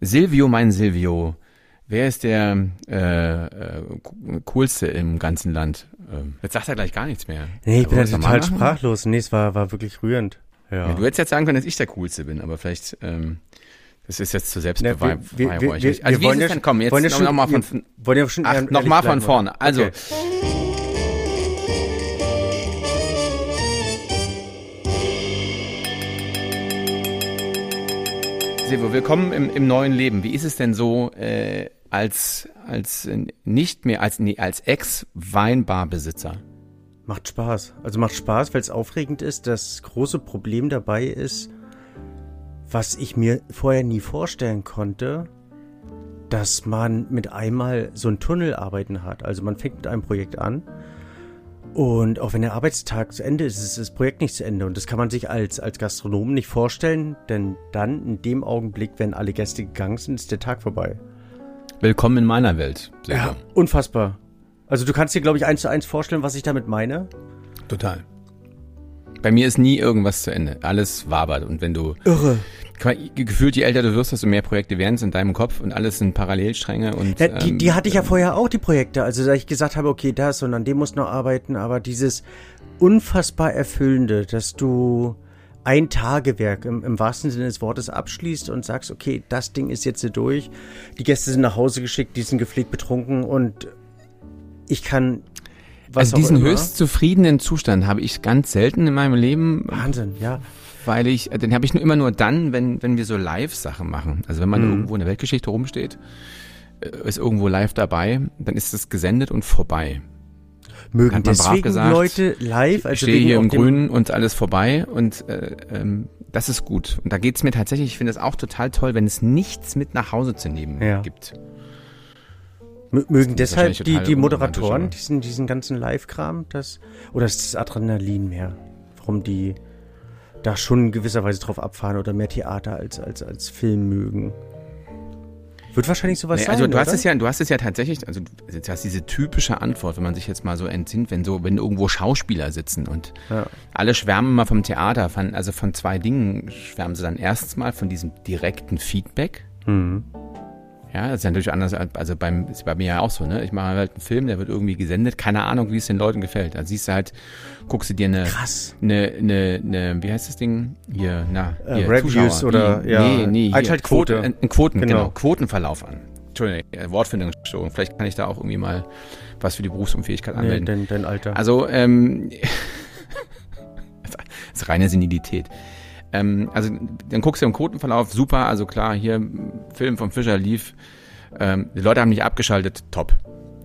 Silvio, mein Silvio, wer ist der äh, äh, coolste im ganzen Land? Ähm, jetzt sagt er gleich gar nichts mehr. Nee, ich bin ja wir total sprachlos. Nee, es war, war wirklich rührend. Ja. Ja, du hättest jetzt sagen können, dass ich der coolste bin, aber vielleicht ähm, das ist jetzt zu selbstbeweihräuchlich. wir, wir, wir, wir, also wie wollen ja denn? schon- Komm, jetzt wollen ja schon, noch mal von wir wollen ja schon Ach, ehrlich nochmal von vorne. Also, Okay. Silvio, willkommen im, im neuen Leben. Wie ist es denn so äh, als als äh, nicht mehr als nee, als Ex-Weinbarbesitzer? Macht Spaß. Also macht Spaß, weil es aufregend ist. Das große Problem dabei ist, was ich mir vorher nie vorstellen konnte, dass man mit einmal so ein Tunnelarbeiten hat. Also man fängt mit einem Projekt an und auch wenn der Arbeitstag zu Ende ist, ist das Projekt nicht zu Ende. Und das kann man sich als, als Gastronom nicht vorstellen, denn dann in dem Augenblick, wenn alle Gäste gegangen sind, ist der Tag vorbei. Willkommen in meiner Welt. Silvio. Ja, unfassbar. Also du kannst dir, glaube ich, eins zu eins vorstellen, was ich damit meine. Total. Bei mir ist nie irgendwas zu Ende. Alles wabert. Und wenn du Irre. Gefühlt, je älter du wirst, desto mehr Projekte werden es in deinem Kopf und alles sind Parallelstränge und Ja, die, ähm, die hatte ich ja vorher auch, die Projekte. Also, da ich gesagt habe, okay, das und an dem muss noch arbeiten, aber dieses unfassbar Erfüllende, dass du ein Tagewerk im, im wahrsten Sinne des Wortes abschließt und sagst, okay, das Ding ist jetzt hier durch. Die Gäste sind nach Hause geschickt, die sind gepflegt betrunken und ich kann. Was also diesen immer. höchst zufriedenen Zustand habe ich ganz selten in meinem Leben, Wahnsinn, ja. weil ich, äh, den habe ich nur immer nur dann, wenn, wenn wir so Live-Sachen machen. Also wenn man Mhm. irgendwo in der Weltgeschichte rumsteht, äh, ist irgendwo live dabei, dann ist es gesendet und vorbei. Mögen Hat man brav deswegen gesagt, Leute live, Ich also stehe wegen hier im Grünen und alles vorbei und äh, ähm, das ist gut. Und da geht's mir tatsächlich, ich finde es auch total toll, wenn es nichts mit nach Hause zu nehmen Ja. gibt. Mögen deshalb die, die Moderatoren diesen, diesen ganzen Live-Kram, das, oder ist das Adrenalin mehr? Warum die da schon in gewisser Weise drauf abfahren oder mehr Theater als, als, als Film mögen? Wird wahrscheinlich sowas Nee, sein, also du hast oder? es ja, du hast es ja tatsächlich, also du du hast diese typische Antwort, wenn man sich jetzt mal so entsinnt, wenn so, wenn irgendwo Schauspieler sitzen und Ja. alle schwärmen mal vom Theater, von, also von zwei Dingen schwärmen sie dann erstens mal von diesem direkten Feedback. Mhm. Ja, das ist ja natürlich anders, als- also beim, ist bei mir ja auch so, ne? Ich mache halt einen Film, der wird irgendwie gesendet, keine Ahnung, wie es den Leuten gefällt. Also siehst du halt, guckst du dir eine, Krass. eine, eine, eine, wie heißt das Ding? Hier, na, Äh, hier, Reviews Zuschauer. oder, Wie- ja, nee, nee, Einschaltquote. Quote, ein Quoten, genau. Genau. Quotenverlauf an. Entschuldigung, äh, Wortfindungsstörung. Vielleicht kann ich da auch irgendwie mal was für die Berufsunfähigkeit Nee, anmelden. dein, dein Alter. Also, ähm, das ist reine Senilität. Ähm, also, dann guckst du im Quotenverlauf, super, also klar, hier, Film von Fischer lief, ähm, die Leute haben nicht abgeschaltet, top.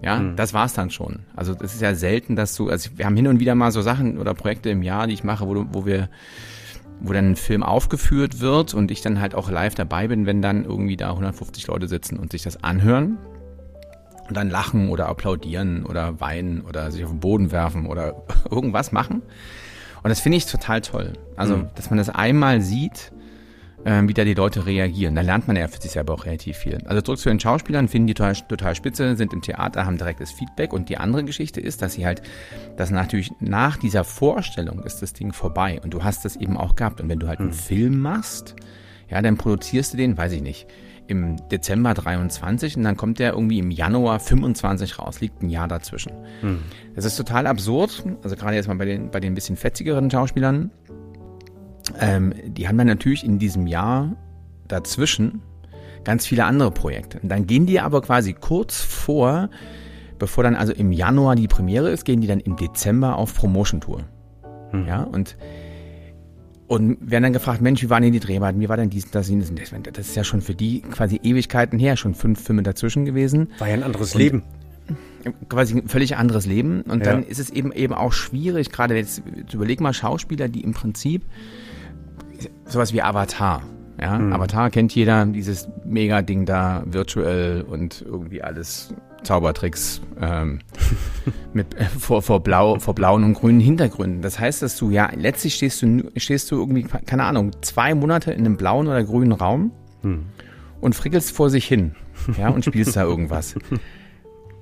Ja, Mhm. das war's dann schon. Also, das ist ja selten, dass du, also wir haben hin und wieder mal so Sachen oder Projekte im Jahr, die ich mache, wo, du, wo wir, wo dann ein Film aufgeführt wird und ich dann halt auch live dabei bin, wenn dann irgendwie da 150 Leute sitzen und sich das anhören und dann lachen oder applaudieren oder weinen oder sich auf den Boden werfen oder irgendwas machen. Und das finde ich total toll. Also, Mhm. dass man das einmal sieht, ähm, wie da die Leute reagieren. Da lernt man ja für sich selber auch relativ viel. Also zurück zu den Schauspielern, finden die total, total spitze, sind im Theater, haben direktes Feedback. Und die andere Geschichte ist, dass sie halt, dass natürlich nach dieser Vorstellung ist das Ding vorbei. Und du hast das eben auch gehabt. Und wenn du halt einen Film machst, ja, dann produzierst du den, weiß ich nicht, im Dezember 23 und dann kommt der irgendwie im Januar 25 raus, liegt ein Jahr dazwischen. Das ist total absurd, also gerade jetzt mal bei den, bei den bisschen fetzigeren Schauspielern, ähm, die haben dann natürlich in diesem Jahr dazwischen ganz viele andere Projekte. Und dann gehen die aber quasi kurz vor, bevor dann also im Januar die Premiere ist, gehen die dann im Dezember auf Promotion-Tour. Ja, und und werden dann gefragt, Mensch, wie waren denn die Dreharbeiten, wie war denn dies, das, jenes? Das, das ist ja schon für die quasi Ewigkeiten her, schon fünf Filme dazwischen gewesen War ja ein anderes Und- Leben. Quasi ein völlig anderes Leben. Und dann Ja. ist es eben eben auch schwierig, gerade jetzt, jetzt überleg mal Schauspieler, die im Prinzip sowas wie Avatar. Ja, Mhm. Avatar kennt jeder, dieses Mega-Ding da, virtuell und irgendwie alles Zaubertricks ähm, mit äh, vor, vor blau vor blauen und grünen Hintergründen. Das heißt, dass du ja letztlich stehst du stehst du irgendwie keine Ahnung zwei Monate in einem blauen oder grünen Raum Hm. und frickelst vor sich hin, ja und spielst da irgendwas.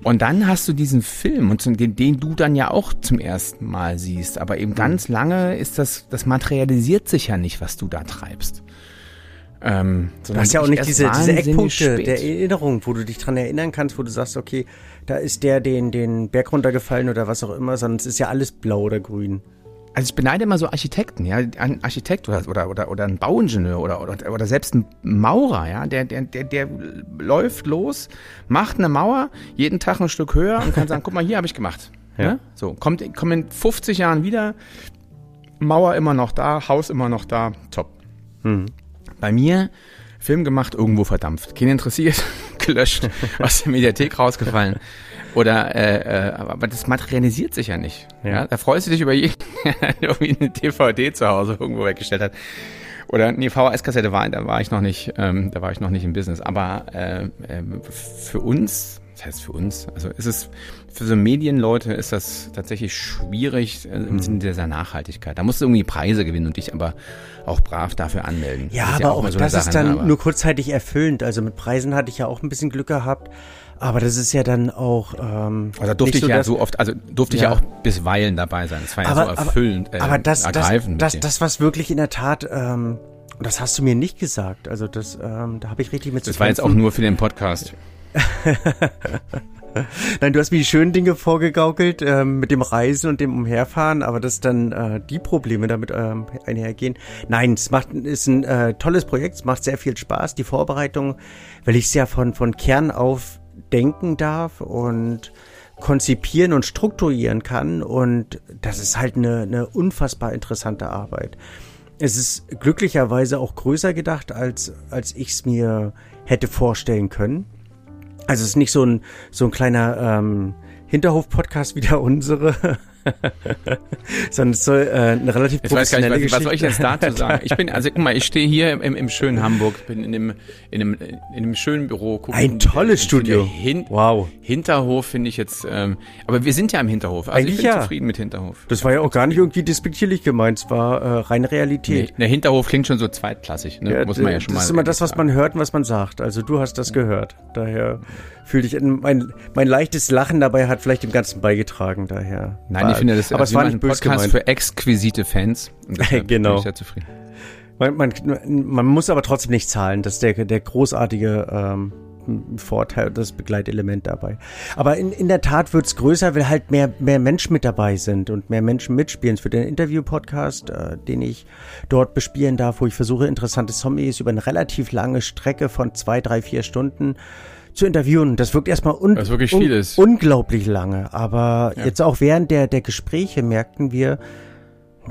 Und dann hast du diesen Film und den, den du dann ja auch zum ersten Mal siehst, aber eben ganz lange ist das, das materialisiert sich ja nicht, was du da treibst. Ähm, du hast ja auch nicht diese, diese Eckpunkte spät. der Erinnerung, wo du dich dran erinnern kannst, wo du sagst, okay, da ist der den, den Berg runtergefallen oder was auch immer, sondern es ist ja alles blau oder grün. Also ich beneide immer so Architekten, ja, ein Architekt oder oder oder, oder ein Bauingenieur oder, oder oder selbst ein Maurer, ja, der der der der läuft los, macht eine Mauer, jeden Tag ein Stück höher und kann sagen, guck mal, hier habe ich gemacht. Ja. ja. So, kommt kommt in 50 Jahren wieder, Mauer immer noch da, Haus immer noch da, top. Mhm. Bei mir Film gemacht, irgendwo verdampft. Keinen interessiert, gelöscht, aus der Mediathek rausgefallen. Oder, äh, äh, aber das materialisiert sich ja nicht. Ja. ja? Da freust du dich über jeden, der irgendwie eine DVD zu Hause irgendwo weggestellt hat. Oder nee, VHS-Kassette war, da war ich noch nicht, ähm, da war ich noch nicht im Business. Aber äh, äh, für uns, das heißt für uns, also ist es für so Medienleute ist das tatsächlich schwierig äh, im mhm. Sinne dieser Nachhaltigkeit. Da musst du irgendwie Preise gewinnen und dich aber auch brav dafür anmelden. Ja, aber ja auch, auch so das Sache, ist dann nur kurzzeitig erfüllend. Also mit Preisen hatte ich ja auch ein bisschen Glück gehabt. Aber das ist ja dann auch. Ähm, also durfte ich so, ja so oft, also durfte ja. ich ja auch bisweilen dabei sein. Das war aber, ja so erfüllend. Äh, aber das, ergreifend das, das, das, was wirklich in der Tat, ähm, das hast du mir nicht gesagt. Also das, ähm, da habe ich richtig mit zu Das war jetzt auch nur für den Podcast. Nein, du hast mir die schönen Dinge vorgegaukelt ähm, mit dem Reisen und dem Umherfahren, aber dass dann äh, die Probleme damit ähm, einhergehen. Nein, es macht ist ein äh, tolles Projekt, es macht sehr viel Spaß. Die Vorbereitung, weil ich es ja von von Kern auf denken darf und konzipieren und strukturieren kann. Und das ist halt eine, eine unfassbar interessante Arbeit. Es ist glücklicherweise auch größer gedacht, als, als ich es mir hätte vorstellen können. Also es ist nicht so ein, so ein kleiner ähm, Hinterhof-Podcast wie der unsere, Sondern es soll äh, eine relativ professionelle weiß nicht, was, was soll ich jetzt dazu sagen? Ich bin, also guck mal, ich stehe hier im, im schönen Hamburg, bin in einem, in einem, in einem schönen Büro. Guck, Ein tolles Studio. Hin, wow. Hinterhof finde ich jetzt, ähm, aber wir sind ja im Hinterhof. Also Eigentlich ich bin ja. zufrieden mit Hinterhof. Das war ja auch gar nicht irgendwie despektierlich gemeint, es war äh, reine Realität. Nee, der Hinterhof klingt schon so zweitklassig, ne? Ja, muss man ja schon das mal. Das ist immer das, was man hört und was man sagt. Also du hast das gehört. Daher fühle ich, mein, mein leichtes Lachen dabei hat vielleicht dem Ganzen beigetragen, daher. Nein, ich finde das aber es war nicht böse Podcast gemeint. für exquisite Fans. genau. bin ich sehr zufrieden. Man, man, man, muss aber trotzdem nicht zahlen. Das ist der, der großartige ähm, Vorteil, das Begleitelement dabei. Aber in, in der Tat wird es größer, weil halt mehr, mehr Menschen mit dabei sind und mehr Menschen mitspielen. Für den Interview-Podcast, äh, den ich dort bespielen darf, wo ich versuche, interessante Zombies über eine relativ lange Strecke von zwei, drei, vier Stunden zu interviewen. Das wirkt erstmal un un unglaublich lange. Aber ja. jetzt auch während der, der Gespräche merkten wir,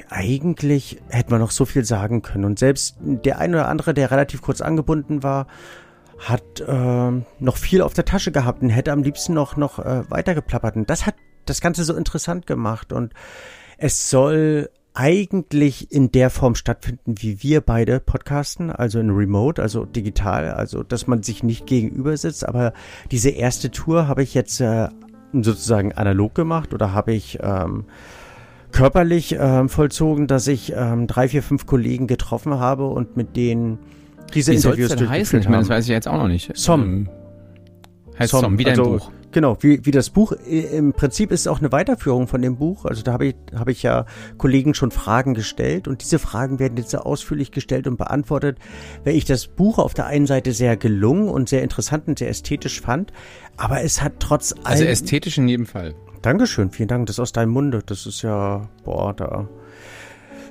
eigentlich hätten wir noch so viel sagen können. Und selbst der eine oder andere, der relativ kurz angebunden war, hat äh, noch viel auf der Tasche gehabt und hätte am liebsten noch, noch äh, weitergeplappert. Und das hat das Ganze so interessant gemacht. Und es soll eigentlich in der Form stattfinden, wie wir beide podcasten, also in Remote, also digital, also dass man sich nicht gegenüber sitzt. Aber diese erste Tour habe ich jetzt äh, sozusagen analog gemacht oder habe ich ähm, körperlich ähm, vollzogen, dass ich ähm, drei, vier, fünf Kollegen getroffen habe und mit denen diese Wie Interviews denn heißen? Ich meine, das weiß ich jetzt auch noch nicht. Som. Ähm, heißt Som, Som wie dein also, Buch. Genau, wie, wie das Buch, im Prinzip ist es auch eine Weiterführung von dem Buch. Also da habe ich, habe ich ja Kollegen schon Fragen gestellt und diese Fragen werden jetzt sehr ausführlich gestellt und beantwortet, weil ich das Buch auf der einen Seite sehr gelungen und sehr interessant und sehr ästhetisch fand, aber es hat trotz allem... Also ästhetisch in jedem Fall. Dankeschön, vielen Dank, das ist aus deinem Munde, das ist ja, boah, da...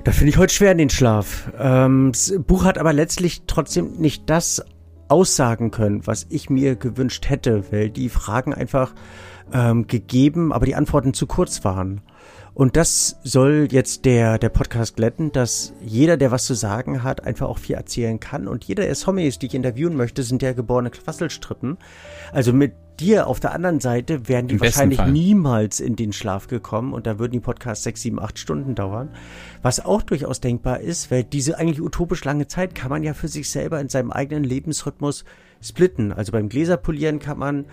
Da finde ich heute schwer in den Schlaf. Ähm, das Buch hat aber letztlich trotzdem nicht das aussagen können, was ich mir gewünscht hätte, weil die Fragen einfach ähm, gegeben, aber die Antworten zu kurz waren. Und das soll jetzt der, der Podcast glätten, dass jeder, der was zu sagen hat, einfach auch viel erzählen kann. Und jeder der Homies, die ich interviewen möchte, sind ja geborene Quasselstrippen. Also mit dir auf der anderen Seite wären die Im wahrscheinlich niemals in den Schlaf gekommen und da würden die Podcasts sechs, sieben, acht Stunden dauern. Was auch durchaus denkbar ist, weil diese eigentlich utopisch lange Zeit kann man ja für sich selber in seinem eigenen Lebensrhythmus splitten. Also beim Gläserpolieren kann man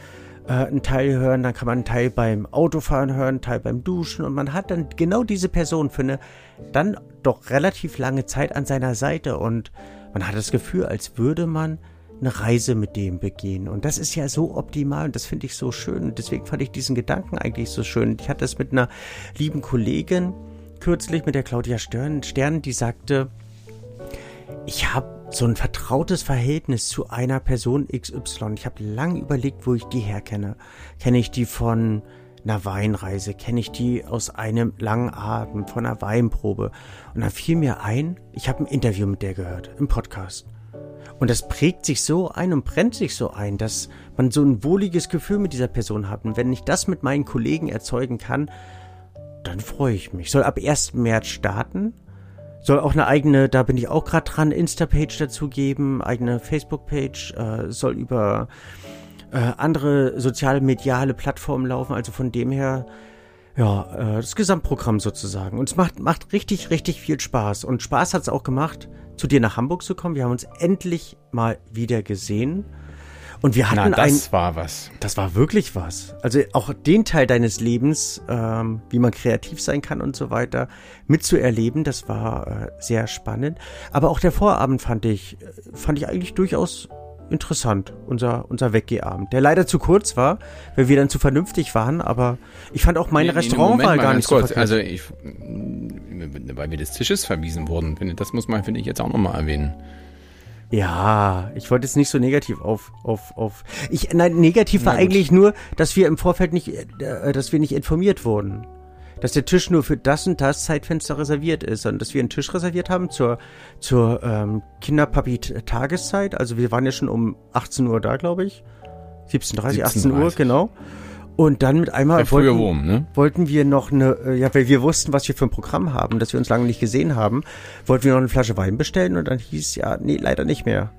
äh, einen Teil hören, dann kann man einen Teil beim Autofahren hören, einen Teil beim Duschen und man hat dann genau diese Person für eine dann doch relativ lange Zeit an seiner Seite und man hat das Gefühl, als würde man eine Reise mit dem begehen. Und das ist ja so optimal und das finde ich so schön. Und deswegen fand ich diesen Gedanken eigentlich so schön. Ich hatte es mit einer lieben Kollegin kürzlich, mit der Claudia Stern, Stern die sagte, ich habe so ein vertrautes Verhältnis zu einer Person XY. Ich habe lange überlegt, wo ich die herkenne. Kenne ich die von einer Weinreise? Kenne ich die aus einem langen Abend, von einer Weinprobe? Und dann fiel mir ein, ich habe ein Interview mit der gehört, im Podcast. Und das prägt sich so ein und brennt sich so ein, dass man so ein wohliges Gefühl mit dieser Person hat. Und wenn ich das mit meinen Kollegen erzeugen kann, dann freue ich mich. Soll ab 1. März starten. Soll auch eine eigene, da bin ich auch gerade dran, Insta-Page dazu geben, eigene Facebook-Page, äh, soll über äh, andere sozial-mediale Plattformen laufen. Also von dem her, ja, äh, das Gesamtprogramm sozusagen. Und es macht, macht richtig, richtig viel Spaß. Und Spaß hat es auch gemacht, zu dir nach Hamburg zu kommen. Wir haben uns endlich mal wieder gesehen. Und wir hatten Na, das ein, war was. Das war wirklich was. Also auch den Teil deines Lebens, ähm, wie man kreativ sein kann und so weiter, mitzuerleben, das war äh, sehr spannend. Aber auch der Vorabend fand ich, fand ich eigentlich durchaus interessant, unser, unser Weggehabend. Der leider zu kurz war, weil wir dann zu vernünftig waren, aber ich fand auch meine nee, Restaurantwahl gar nicht kurz. so. Also ich, weil wir des Tisches verwiesen wurden, finde das muss man, finde ich, jetzt auch nochmal erwähnen. Ja, ich wollte jetzt nicht so negativ auf, auf, auf. Ich, nein, negativ war eigentlich nur, dass wir im Vorfeld nicht, äh, dass wir nicht informiert wurden dass der Tisch nur für das und das Zeitfenster reserviert ist, sondern dass wir einen Tisch reserviert haben zur, zur ähm, Kinderpapi-Tageszeit. Also wir waren ja schon um 18 Uhr da, glaube ich. 17.30 18 Uhr, genau. Und dann mit einmal wollten, Wurm, ne? wollten wir noch eine, äh, ja, weil wir wussten, was wir für ein Programm haben, das wir uns lange nicht gesehen haben, wollten wir noch eine Flasche Wein bestellen und dann hieß ja, nee, leider nicht mehr.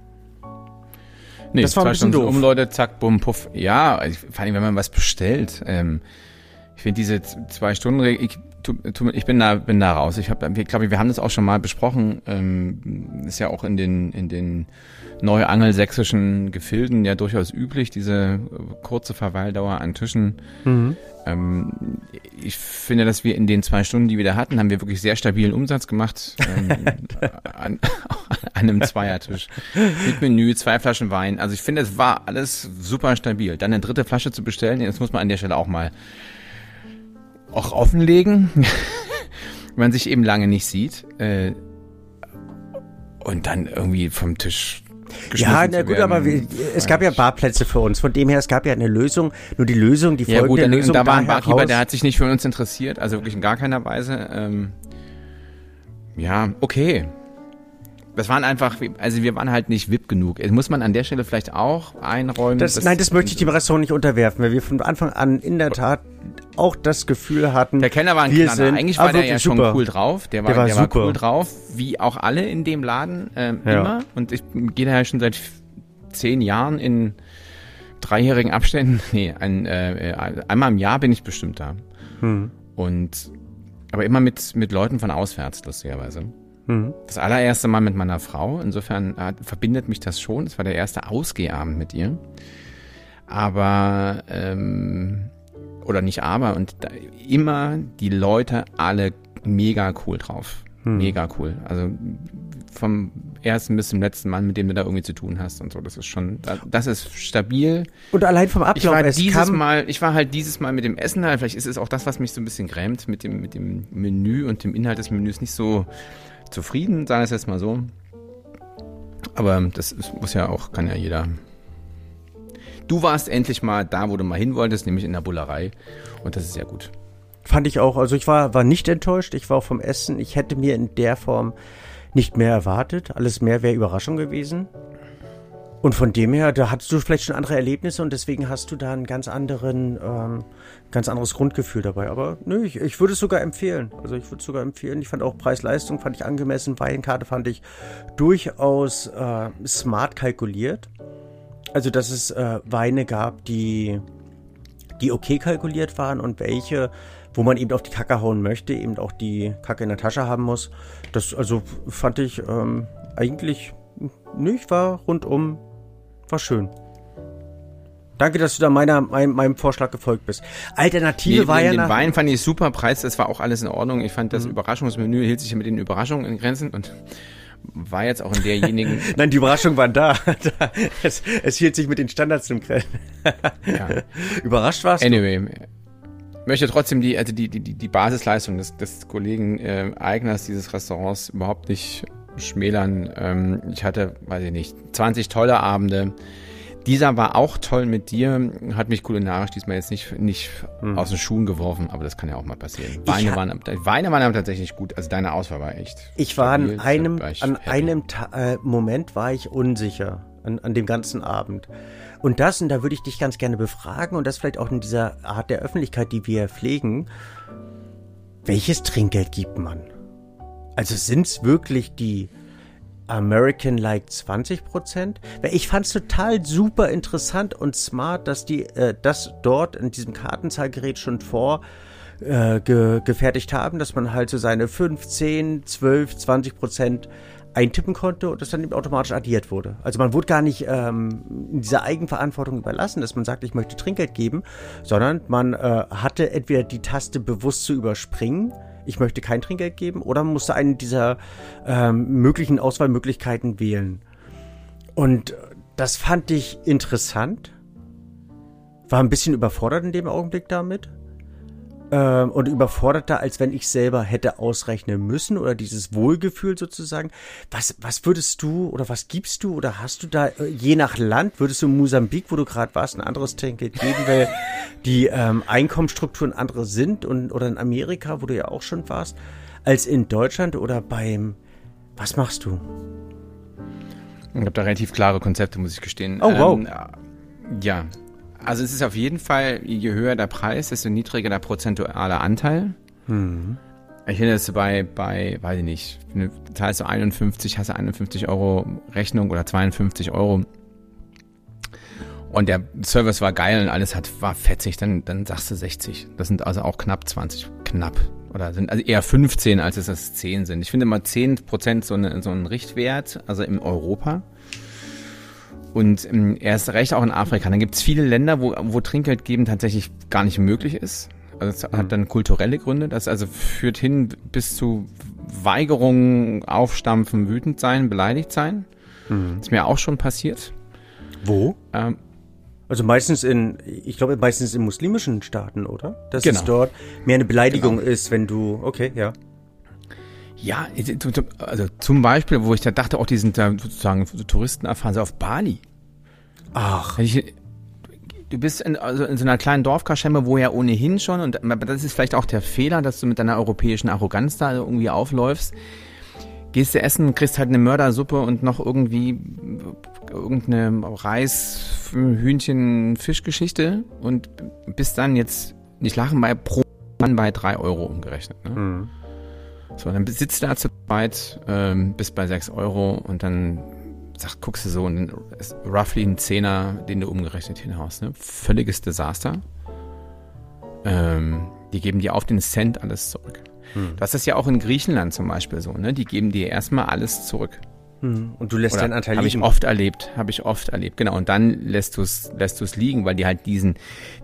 Nee, das war ein bisschen doof. um Leute, zack, bumm, puff. Ja, vor allem, wenn man was bestellt, ähm, ich finde diese zwei Stunden ich, ich bin da bin da raus. Ich habe, ich glaube, wir haben das auch schon mal besprochen. Ähm, ist ja auch in den in den neuangelsächsischen Gefilden ja durchaus üblich diese kurze Verweildauer an Tischen. Mhm. Ähm, ich finde, dass wir in den zwei Stunden, die wir da hatten, haben wir wirklich sehr stabilen Umsatz gemacht ähm, an, an einem Zweiertisch mit Menü, zwei Flaschen Wein. Also ich finde, es war alles super stabil. Dann eine dritte Flasche zu bestellen, das muss man an der Stelle auch mal auch offenlegen, wenn man sich eben lange nicht sieht. Äh, und dann irgendwie vom Tisch ja, na gut, aber wir, es gab ja Barplätze für uns. Von dem her, es gab ja eine Lösung. Nur die Lösung, die folgende ja, gut, Lösung. Da war ein Barkeeper, der hat sich nicht für uns interessiert, also wirklich in gar keiner Weise. Ähm, ja, okay das waren einfach, also wir waren halt nicht VIP genug. Muss man an der Stelle vielleicht auch einräumen. Das, nein, das möchte ich dem Restaurant nicht unterwerfen, weil wir von Anfang an in der Tat auch das Gefühl hatten. Der Kenner war ein wir Sind, Eigentlich war der ja super. schon cool drauf. Der war, der war, der war cool drauf, wie auch alle in dem Laden ähm, ja. immer. Und ich gehe da ja schon seit zehn Jahren in dreijährigen Abständen. Nee, ein, äh, einmal im Jahr bin ich bestimmt da. Hm. Und aber immer mit, mit Leuten von auswärts, lustigerweise. Mhm. Das allererste Mal mit meiner Frau. Insofern äh, verbindet mich das schon. Es war der erste Ausgehabend mit ihr. Aber, ähm, oder nicht aber, und da, immer die Leute alle mega cool drauf. Hm. Mega cool. Also vom ersten bis zum letzten Mann, mit dem du da irgendwie zu tun hast und so. Das ist schon, das ist stabil. Und allein vom Ablauf. Ich war dieses Mal, ich war halt dieses Mal mit dem Essen halt, vielleicht ist es auch das, was mich so ein bisschen grämt, mit dem, mit dem Menü und dem Inhalt des Menüs nicht so zufrieden, sagen wir es jetzt mal so. Aber das muss ja auch, kann ja jeder. Du warst endlich mal da, wo du mal hin wolltest, nämlich in der Bullerei. Und das ist ja gut. Fand ich auch. Also ich war, war nicht enttäuscht. Ich war auch vom Essen. Ich hätte mir in der Form nicht mehr erwartet. Alles mehr wäre Überraschung gewesen. Und von dem her, da hattest du vielleicht schon andere Erlebnisse und deswegen hast du da einen ganz anderen, ähm, ganz anderes Grundgefühl dabei. Aber nö, ich, ich würde es sogar empfehlen. Also ich würde es sogar empfehlen. Ich fand auch Preis-Leistung fand ich angemessen. Weinkarte fand ich durchaus äh, smart kalkuliert. Also dass es äh, Weine gab, die, die okay kalkuliert waren und welche, wo man eben auf die Kacke hauen möchte, eben auch die Kacke in der Tasche haben muss. Das also fand ich ähm, eigentlich, nö, ich war rundum war schön. Danke, dass du da meiner, meinem, meinem Vorschlag gefolgt bist. Alternative nee, war ja den nach... Wein fand ich super, Preis, das war auch alles in Ordnung. Ich fand das mhm. Überraschungsmenü hielt sich mit den Überraschungen in Grenzen und war jetzt auch in derjenigen... Nein, die Überraschungen waren da. es, es hielt sich mit den Standards im Grenzen. ja. Überrascht warst anyway, du? möchte trotzdem die, also die, die, die Basisleistung des, des Kollegen äh, Eigners dieses Restaurants überhaupt nicht schmälern. Ähm, ich hatte, weiß ich nicht, 20 tolle Abende. Dieser war auch toll mit dir, hat mich kulinarisch diesmal jetzt nicht, nicht hm. aus den Schuhen geworfen, aber das kann ja auch mal passieren. Weine, waren, Weine waren tatsächlich gut, also deine Auswahl war echt. Ich war an einem, war an einem äh, Moment war ich unsicher, an, an dem ganzen Abend. Und das, und da würde ich dich ganz gerne befragen, und das vielleicht auch in dieser Art der Öffentlichkeit, die wir pflegen, welches Trinkgeld gibt man? Also sind es wirklich die American Like 20 Prozent? Ich fand es total super interessant und smart, dass die äh, das dort in diesem Kartenzahlgerät schon vor äh, ge gefertigt haben, dass man halt so seine 15, 12, 20 Prozent eintippen konnte und das dann eben automatisch addiert wurde. Also man wurde gar nicht ähm, dieser Eigenverantwortung überlassen, dass man sagt, ich möchte Trinkgeld geben, sondern man äh, hatte entweder die Taste bewusst zu überspringen, ich möchte kein Trinkgeld geben, oder man musste eine dieser ähm, möglichen Auswahlmöglichkeiten wählen. Und das fand ich interessant. War ein bisschen überfordert in dem Augenblick damit ähm, und überforderter, als wenn ich selber hätte ausrechnen müssen oder dieses Wohlgefühl sozusagen. Was, was würdest du oder was gibst du oder hast du da äh, je nach Land, würdest du in Mosambik, wo du gerade warst, ein anderes Trinkgeld geben, weil die ähm, Einkommensstrukturen andere sind und oder in Amerika, wo du ja auch schon warst, als in Deutschland oder beim was machst du? Ich habe da relativ klare Konzepte, muss ich gestehen. Oh, wow. Ähm, ja, also es ist auf jeden Fall, je höher der Preis, desto niedriger der prozentuale Anteil. Mhm. Ich finde das bei, bei, weiß ich nicht, zahlst du 51, hast du 51 Euro Rechnung oder 52 Euro und der Service war geil und alles hat, war fetzig, dann, dann sagst du 60. Das sind also auch knapp 20, knapp. Oder sind also eher 15, als es das 10 sind. Ich finde immer 10 Prozent so, eine, so ein Richtwert, also in Europa. Und ähm, erst recht auch in Afrika. Dann gibt es viele Länder, wo, wo Trinkgeld geben tatsächlich gar nicht möglich ist. Also es hat mhm. dann kulturelle Gründe. Das also führt hin bis zu Weigerungen, Aufstampfen, wütend sein, beleidigt sein. Mhm. Ist mir auch schon passiert. Wo? Ähm, also meistens in, ich glaube meistens in muslimischen Staaten, oder? Dass genau. es dort mehr eine Beleidigung genau. ist, wenn du, okay, ja. Ja, also zum Beispiel, wo ich da dachte, auch die sind da sozusagen Touristen erfahren, so auf Bali. Ach. Ich, du bist in, also in so einer kleinen Dorfkaschemme, wo ja ohnehin schon, und das ist vielleicht auch der Fehler, dass du mit deiner europäischen Arroganz da irgendwie aufläufst. Gehst du essen, kriegst halt eine Mördersuppe und noch irgendwie irgendeine Reis, Hühnchen, Fischgeschichte und bist dann jetzt nicht lachen bei pro Mann bei drei Euro umgerechnet. Ne? Mhm. So, dann sitzt du da zu zweit, ähm, bis bei 6 Euro und dann sag, guckst du so und ist roughly ein Zehner, den du umgerechnet hinhaust. Ne? Völliges Desaster. Ähm, die geben dir auf den Cent alles zurück. Hm. Das ist ja auch in Griechenland zum Beispiel so, ne? Die geben dir erstmal alles zurück. Mhm. Und du lässt Oder deinen Anteil liegen. Habe ich oft erlebt, habe ich oft erlebt, genau. Und dann lässt du es lässt du's liegen, weil die halt diesen,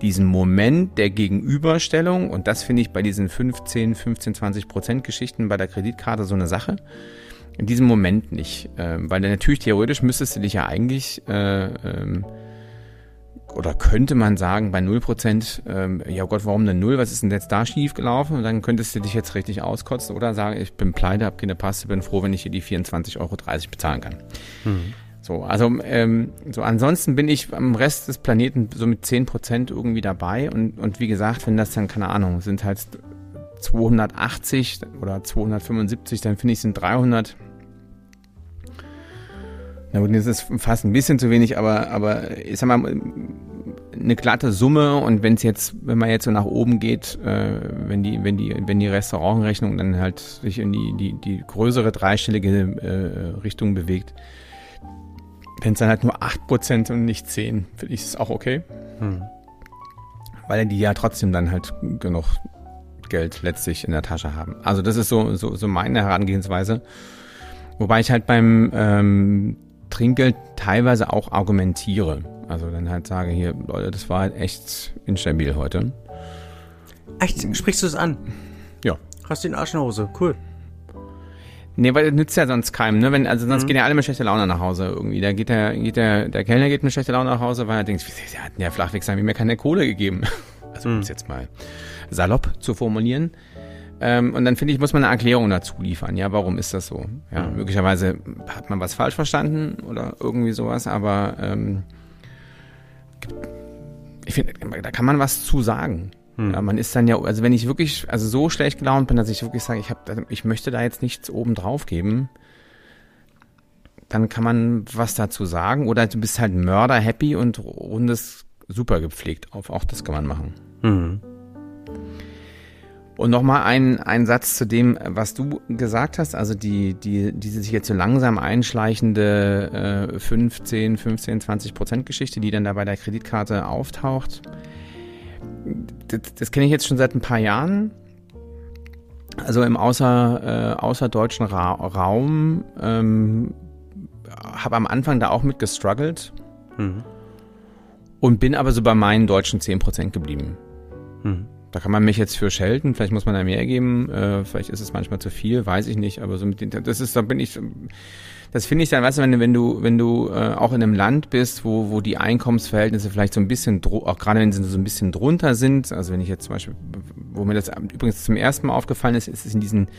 diesen Moment der Gegenüberstellung, und das finde ich bei diesen 15, 15, 20 Prozent Geschichten bei der Kreditkarte so eine Sache, in diesem Moment nicht. Ähm, weil natürlich theoretisch müsstest du dich ja eigentlich äh, ähm, oder könnte man sagen, bei 0%, ähm, ja Gott, warum denn 0? Was ist denn jetzt da schief gelaufen? Und dann könntest du dich jetzt richtig auskotzen oder sagen, ich bin pleite, habe keine Passe, bin froh, wenn ich hier die 24,30 Euro bezahlen kann. Mhm. So, also ähm, so ansonsten bin ich am Rest des Planeten so mit 10% irgendwie dabei und, und wie gesagt, wenn das dann, keine Ahnung, sind halt 280 oder 275, dann finde ich sind 300 na gut, das ist fast ein bisschen zu wenig, aber, aber ich sag mal, eine glatte Summe und wenn es jetzt, wenn man jetzt so nach oben geht, äh, wenn die, wenn die, wenn die Restaurantrechnung dann halt sich in die, die, die größere dreistellige äh, Richtung bewegt, wenn es dann halt nur 8% und nicht 10, finde ich es auch okay. Hm. Weil die ja trotzdem dann halt genug Geld letztlich in der Tasche haben. Also das ist so, so, so meine Herangehensweise. Wobei ich halt beim ähm, Trinkgeld teilweise auch argumentiere. Also dann halt sage hier, Leute, das war halt echt instabil heute. Echt? Sprichst du es an? Ja. Hast du den Arsch in der Hose? Cool. Nee, weil das nützt ja sonst keinem, ne? Wenn, also sonst mhm. gehen ja alle mit schlechter Laune nach Hause irgendwie. Da geht der, geht der, der Kellner geht mit schlechter Laune nach Hause, weil er denkt, der hat ja Flachweg sein, wie mir keine Kohle gegeben. Also um es mhm. jetzt mal salopp zu formulieren. Ähm, und dann finde ich, muss man eine Erklärung dazu liefern. Ja, warum ist das so? Ja, Mhm. möglicherweise hat man was falsch verstanden oder irgendwie sowas, aber ähm, ich finde, da kann man was zu sagen. Mhm. Ja, man ist dann ja, also wenn ich wirklich, also so schlecht gelaunt bin, dass ich wirklich sage, ich habe, ich möchte da jetzt nichts oben drauf geben, dann kann man was dazu sagen oder du bist halt mörder happy und rundes super gepflegt auf. Auch das kann man machen. Mhm. Und nochmal ein, ein Satz zu dem, was du gesagt hast, also die, die, diese sich jetzt so langsam einschleichende äh, 15, 15, 20 Prozent Geschichte, die dann da bei der Kreditkarte auftaucht. Das, das kenne ich jetzt schon seit ein paar Jahren. Also im außer, äh, außerdeutschen Ra Raum ähm, habe am Anfang da auch mit gestruggelt Mhm. und bin aber so bei meinen deutschen 10 Prozent geblieben. Mhm. Da kann man mich jetzt für schelten, vielleicht muss man da mehr geben, äh, vielleicht ist es manchmal zu viel, weiß ich nicht, aber so mit den, das ist, da bin ich, das finde ich dann, weißt du, wenn wenn du, wenn du äh, auch in einem Land bist, wo, wo die Einkommensverhältnisse vielleicht so ein bisschen, auch gerade wenn sie so ein bisschen drunter sind, also wenn ich jetzt zum Beispiel, wo mir das übrigens zum ersten Mal aufgefallen ist, ist es in diesen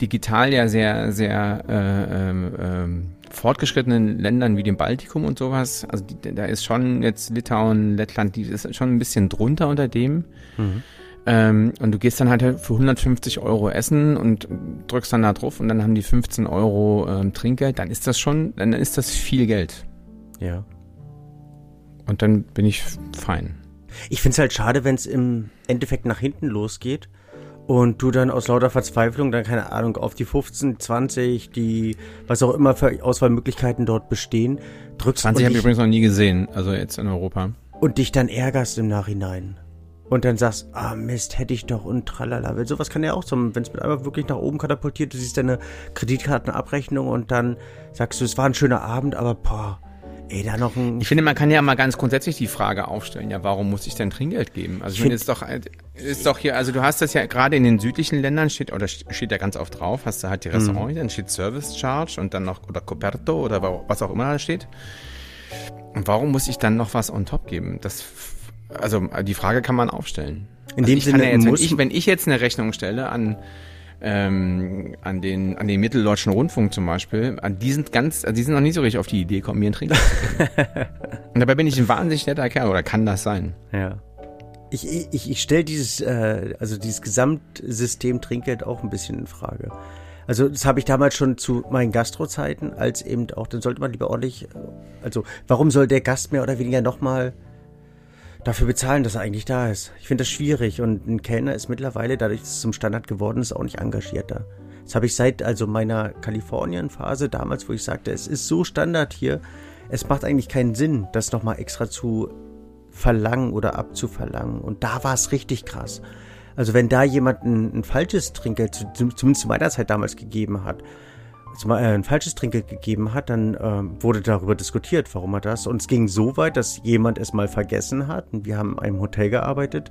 digital ja sehr, sehr äh, ähm, fortgeschrittenen Ländern wie dem Baltikum und sowas, also die, da ist schon jetzt Litauen, Lettland, die ist schon ein bisschen drunter unter dem. Mhm. Ähm, und du gehst dann halt für 150 Euro essen und drückst dann da drauf und dann haben die 15 Euro ähm, Trinkgeld, dann ist das schon, dann ist das viel Geld. Ja. Und dann bin ich fein. Ich finde es halt schade, wenn es im Endeffekt nach hinten losgeht und du dann aus lauter Verzweiflung dann, keine Ahnung, auf die 15, 20, die, was auch immer für Auswahlmöglichkeiten dort bestehen, drückst 20 und, habe ich übrigens noch nie gesehen, also jetzt in Europa. und dich dann ärgerst im Nachhinein. Und dann sagst, ah Mist, hätte ich doch und tralala. Weil sowas kann ja auch so, wenn es mit einmal wirklich nach oben katapultiert, du siehst deine Kreditkartenabrechnung und dann sagst du, es war ein schöner Abend, aber boah, ey, da noch ein Ich finde, man kann ja mal ganz grundsätzlich die Frage aufstellen, ja, warum muss ich denn Trinkgeld geben? Also ich finde, find- ist doch, ist doch hier, also du hast das ja gerade in den südlichen Ländern steht, oder steht da ganz oft drauf, hast du halt die Restaurants, dann steht Service Charge und dann noch, oder Coperto oder wa- was auch immer da steht. Und warum muss ich dann noch was on top geben? Das, also die Frage kann man aufstellen. In also dem Sinne ja jetzt, wenn muss- ich, wenn ich jetzt eine Rechnung stelle an, ähm, an den, an den Mitteldeutschen Rundfunk zum Beispiel, an die sind ganz, also die sind noch nie so richtig auf die Idee gekommen, mir einen Trinkgeld zu geben. Und dabei bin ich ein wahnsinnig netter Kerl, oder kann das sein? Ja. Ich, ich, ich stelle dieses, äh, also dieses Gesamtsystem Trinkgeld auch ein bisschen in Frage. Also das habe ich damals schon zu meinen Gastrozeiten, als eben auch, dann sollte man lieber ordentlich, äh, also warum soll der Gast mehr oder weniger nochmal dafür bezahlen, dass er eigentlich da ist? Ich finde das schwierig und ein Kellner ist mittlerweile, dadurch, dass es zum Standard geworden ist, auch nicht engagierter. Das habe ich seit also meiner Kalifornien-Phase damals, wo ich sagte, es ist so Standard hier, es macht eigentlich keinen Sinn, das nochmal extra zu verlangen oder abzuverlangen. Und da war es richtig krass. Also wenn da jemand ein, ein falsches Trinkgeld, zu- zumindest zu meiner Zeit damals gegeben hat, ein falsches Trinkgeld gegeben hat, dann ähm, wurde darüber diskutiert, warum er das. Und es ging so weit, dass jemand es mal vergessen hat. Und wir haben in einem Hotel gearbeitet.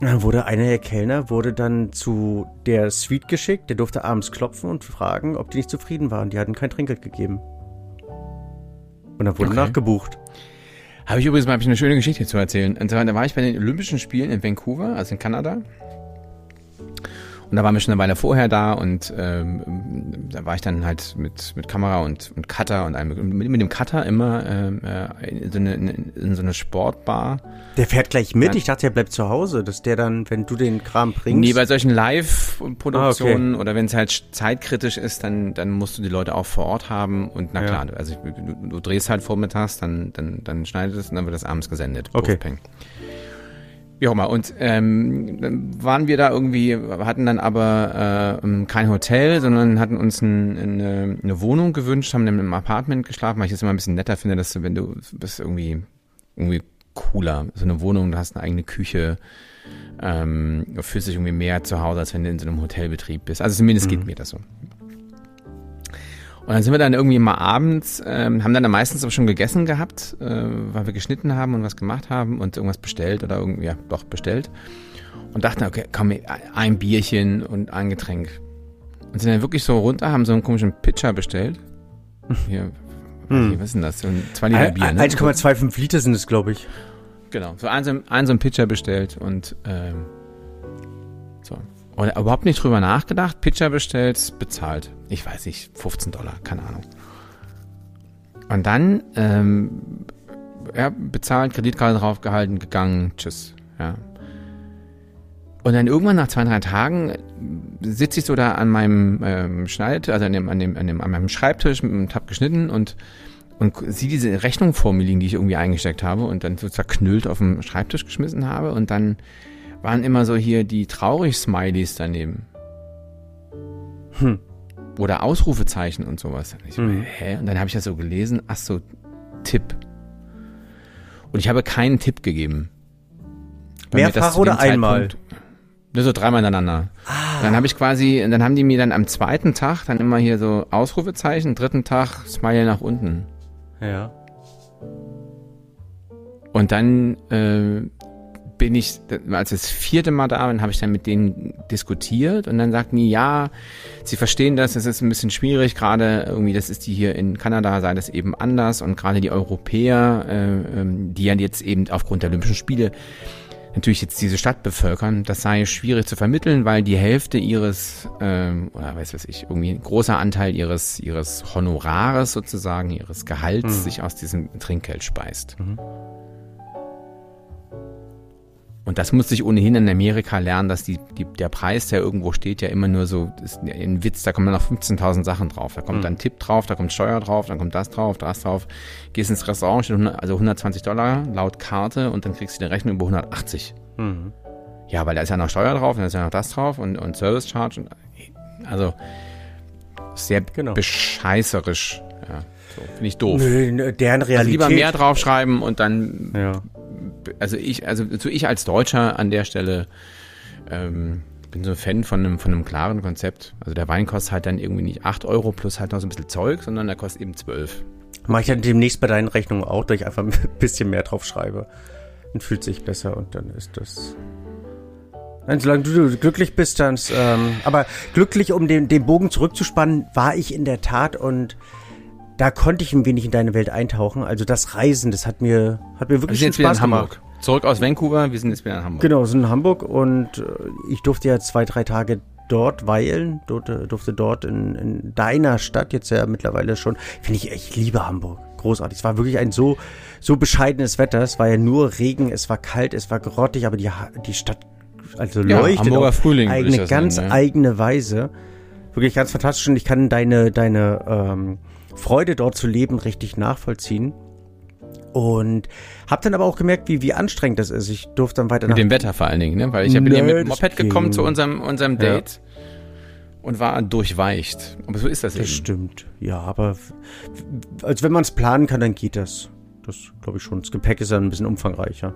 Dann wurde einer der Kellner wurde dann zu der Suite geschickt. Der durfte abends klopfen und fragen, ob die nicht zufrieden waren. Die hatten kein Trinkgeld gegeben. Und dann wurde Okay. nachgebucht. Habe ich übrigens mal hab ich eine schöne Geschichte zu erzählen. Und zwar, da war ich bei den Olympischen Spielen in Vancouver, also in Kanada. Und da waren wir schon eine Weile vorher da und ähm, da war ich dann halt mit, mit Kamera und, und Cutter und einem, mit, mit dem Cutter immer ähm, äh, in, so eine, in, so eine Sportbar. Der fährt gleich mit. Ja. Ich dachte, er bleibt zu Hause, dass der dann, wenn du den Kram bringst. Nee, bei solchen Live-Produktionen Ah, oder wenn es halt zeitkritisch ist, dann, dann musst du die Leute auch vor Ort haben. Und na Ja. klar, also du, du drehst halt vormittags, dann, dann, dann schneidet es und dann wird das abends gesendet. Okay. Wie auch immer. Und ähm, waren wir da irgendwie, hatten dann aber äh, kein Hotel, sondern hatten uns ein, eine, eine Wohnung gewünscht, haben dann im Apartment geschlafen, weil ich das immer ein bisschen netter finde, dass du, wenn du bist irgendwie, irgendwie cooler. So eine Wohnung, du hast eine eigene Küche, ähm, fühlst dich irgendwie mehr zu Hause, als wenn du in so einem Hotelbetrieb bist. Also zumindest geht mir das so. Und dann sind wir dann irgendwie mal abends, ähm, haben dann meistens aber schon gegessen gehabt, äh, weil wir geschnitten haben und was gemacht haben und irgendwas bestellt oder irgendwie, ja, doch bestellt. Und dachten, okay, komm, ein Bierchen und ein Getränk. Und sind dann wirklich so runter, haben so einen komischen Pitcher bestellt. Hier, Hm. was ist denn das? So ein 2 Liter Bier, ne? 1,25 Liter sind es, glaube ich. Genau, so ein, so ein, ein so ein Pitcher bestellt und ähm, so. Und überhaupt nicht drüber nachgedacht, Pitcher bestellt, bezahlt. Ich weiß nicht, 15 Dollar, keine Ahnung. Und dann, ähm, ja, bezahlt, Kreditkarte draufgehalten, gegangen, tschüss, ja. Und dann irgendwann nach zwei, drei Tagen sitze ich so da an meinem ähm, Schneidetisch, also an dem, an dem, an dem, an meinem Schreibtisch und hab geschnitten und und sie diese Rechnung vor mir liegen, die ich irgendwie eingesteckt habe und dann so zerknüllt auf dem Schreibtisch geschmissen habe und dann waren immer so hier die traurig Smileys daneben. Hm. Oder Ausrufezeichen und sowas. Und ich so, hm. hä? Und dann habe ich das so gelesen, ach so, Tipp. Und ich habe keinen Tipp gegeben. Mehrfach oder einmal? Nur so dreimal ineinander. Ah. Dann habe ich quasi, dann haben die mir dann am zweiten Tag dann immer hier so Ausrufezeichen, dritten Tag Smile nach unten. Ja. Und dann äh, bin ich, als das vierte Mal da bin, habe ich dann mit denen diskutiert und dann sagten die, ja, sie verstehen das, es ist ein bisschen schwierig, gerade irgendwie, das ist die hier in Kanada, sei das eben anders und gerade die Europäer, äh, ähm, die ja jetzt eben aufgrund der Olympischen Spiele natürlich jetzt diese Stadt bevölkern, das sei schwierig zu vermitteln, weil die Hälfte ihres, ähm, oder weiß was ich, irgendwie ein großer Anteil ihres, ihres Honorares sozusagen, ihres Gehalts mhm. sich aus diesem Trinkgeld speist. Mhm. Und das muss ich ohnehin in Amerika lernen, dass die, die, der Preis, der irgendwo steht, ja immer nur so, ist ein Witz, da kommen dann noch 15.000 Sachen drauf. Da kommt mhm. dann Tipp drauf, da kommt Steuer drauf, dann kommt das drauf, das drauf. Gehst ins Restaurant, steht 100, also 120 Dollar laut Karte und dann kriegst du eine Rechnung über 180. Mhm. Ja, weil da ist ja noch Steuer drauf, dann ist ja noch das drauf und, und Service Charge. Und, also sehr genau. bescheißerisch. Ja, so, finde ich doof. Nö, deren Realität. Also lieber mehr draufschreiben und dann ja also ich, also so ich als Deutscher an der Stelle ähm, bin so ein Fan von einem, von einem klaren Konzept. Also der Wein kostet halt dann irgendwie nicht 8 Euro plus halt noch so ein bisschen Zeug, sondern der kostet eben 12. Mache ich dann demnächst bei deinen Rechnungen auch, dass ich einfach ein bisschen mehr drauf schreibe. Dann fühlt sich besser und dann ist das. Nein, solange du glücklich bist, dann. Ähm, aber glücklich, um den, den Bogen zurückzuspannen, war ich in der Tat und da konnte ich ein wenig in deine Welt eintauchen. Also das Reisen, das hat mir, hat mir wirklich wir sind Spaß gemacht. Zurück aus Vancouver, wir sind jetzt wieder in Hamburg. Genau, wir sind in Hamburg und äh, ich durfte ja zwei, drei Tage dort weilen, durfte, durfte dort in, in deiner Stadt jetzt ja mittlerweile schon. Finde ich, ich liebe Hamburg. Großartig. Es war wirklich ein so, so bescheidenes Wetter. Es war ja nur Regen, es war kalt, es war grottig, aber die, die Stadt also ja, leuchtet Hamburger auf Frühling, eine ganz nennen, ja. eigene Weise. Wirklich ganz fantastisch und ich kann deine, deine ähm, Freude dort zu leben richtig nachvollziehen. Und habe dann aber auch gemerkt, wie, wie anstrengend das ist. Ich durfte dann weiter Mit dem Wetter vor allen Dingen, ne? Weil ich bin ja mit dem Moped gekommen zu unserem, unserem Date. Ja. Und war durchweicht. Aber so ist das, das eben. Das stimmt. Ja, aber als wenn man es planen kann, dann geht das. Das glaube ich schon. Das Gepäck ist dann ein bisschen umfangreicher.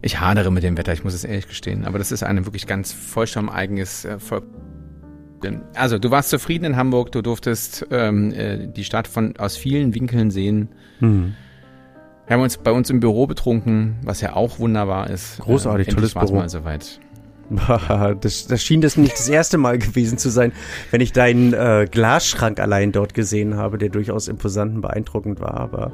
Ich hadere mit dem Wetter, ich muss es ehrlich gestehen. Aber das ist ein wirklich ganz vollkommen eigenes äh, Also du warst zufrieden in Hamburg, du durftest ähm, äh, die Stadt von aus vielen Winkeln sehen. Mhm. Wir haben uns bei uns im Büro betrunken, was ja auch wunderbar ist. Großartig, äh, tolles Büro. mal soweit. Das, das schien das nicht das erste Mal gewesen zu sein, wenn ich deinen äh, Glasschrank allein dort gesehen habe, der durchaus imposant und beeindruckend war. Aber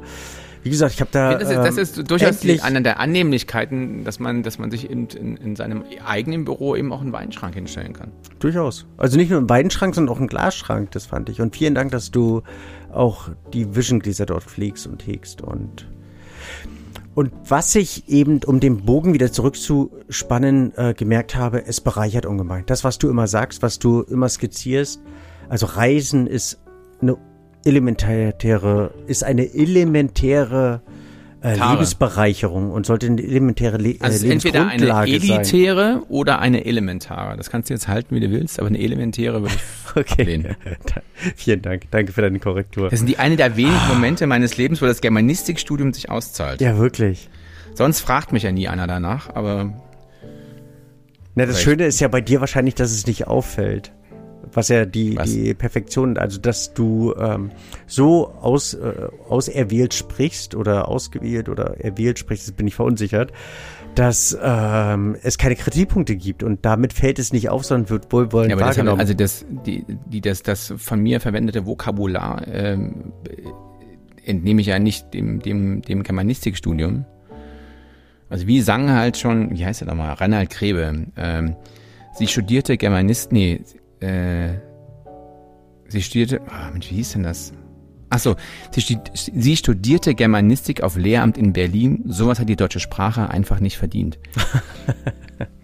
wie gesagt, ich habe da. Das ist, das ist ähm, durchaus die, eine der Annehmlichkeiten, dass man, dass man sich in, in, in, seinem eigenen Büro eben auch einen Weinschrank hinstellen kann. Durchaus. Also nicht nur einen Weinschrank, sondern auch einen Glasschrank, das fand ich. Und vielen Dank, dass du auch die Vision-Gläser dort pflegst und hegst und und was ich eben, um den Bogen wieder zurückzuspannen, äh, gemerkt habe, es bereichert ungemein. Das, was du immer sagst, was du immer skizzierst, also Reisen ist eine elementäre, ist eine elementäre äh, Lebensbereicherung und sollte eine elementäre Le also äh, entweder eine elitäre sein. oder eine elementare. Das kannst du jetzt halten, wie du willst, aber eine elementäre würde ich okay. ablehnen. Vielen Dank. Danke für deine Korrektur. Das sind die eine der wenigen. Momente meines Lebens, wo das Germanistikstudium sich auszahlt. Ja, wirklich. Sonst fragt mich ja nie einer danach, aber na, das Schöne ist ja bei dir wahrscheinlich, dass es nicht auffällt was ja die, was? die Perfektion, also dass du ähm, so aus, äh, auserwählt sprichst oder ausgewählt oder erwählt sprichst, das bin ich verunsichert, dass ähm, es keine Kritikpunkte gibt und damit fällt es nicht auf, sondern wird wohlwollend ja, aber wahrgenommen. Das, also das, die, die, das, das von mir verwendete Vokabular ähm, entnehme ich ja nicht dem, dem, dem Germanistikstudium, Also wie sang halt schon, wie heißt er nochmal, Reinhard Grebe, ähm, sie studierte Germanist, nee, äh, sie studierte, oh Mensch, wie hieß denn das? Achso, sie, sie studierte Germanistik auf Lehramt in Berlin. Sowas hat die deutsche Sprache einfach nicht verdient.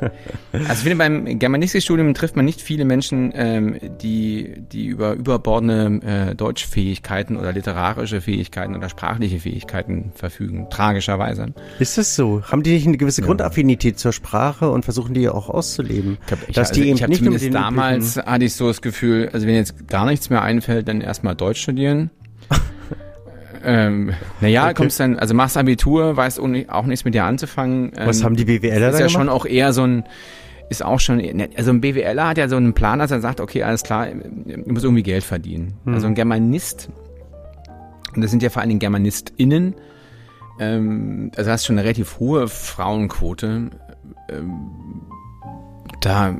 Also ich finde, beim Germanistikstudium trifft man nicht viele Menschen, ähm, die, die über überbordene äh, Deutschfähigkeiten oder literarische Fähigkeiten oder sprachliche Fähigkeiten verfügen, tragischerweise. Ist das so? Haben die nicht eine gewisse ja. Grundaffinität zur Sprache und versuchen die auch auszuleben? Ich hab, dass also ich nicht zumindest damals hatte ich so das Gefühl, also wenn jetzt gar nichts mehr einfällt, dann erstmal Deutsch studieren. Ähm, naja, okay. kommst dann, also machst Abitur, weißt auch nichts mit dir anzufangen. Ähm, Was haben die BWLer da Ist ja schon auch eher so ein, ist auch schon, also ein BWLer hat ja so einen Plan, dass er sagt, okay, alles klar, du musst irgendwie Geld verdienen. Hm. Also ein Germanist, und das sind ja vor allen Dingen GermanistInnen, ähm, also hast schon eine relativ hohe Frauenquote. Ähm, da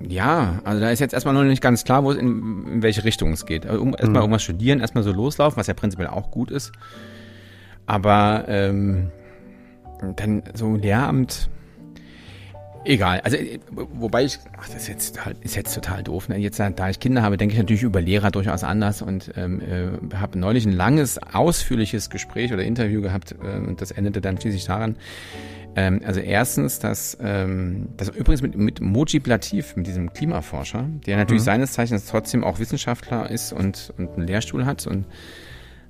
ja, also da ist jetzt erstmal noch nicht ganz klar, wo es in, in welche Richtung es geht. Also um, erstmal mhm. irgendwas studieren, erstmal so loslaufen, was ja prinzipiell auch gut ist. Aber ähm, dann so Lehramt, egal. Also wobei ich, ach, das ist jetzt, halt, ist jetzt total doof. Ne? Jetzt, da ich Kinder habe, denke ich natürlich über Lehrer durchaus anders und ähm, äh, habe neulich ein langes, ausführliches Gespräch oder Interview gehabt äh, und das endete dann schließlich daran, ähm, also erstens, dass ähm, das übrigens mit, mit Mojib Latif, mit diesem Klimaforscher, der natürlich mhm. seines Zeichens trotzdem auch Wissenschaftler ist und, und einen Lehrstuhl hat und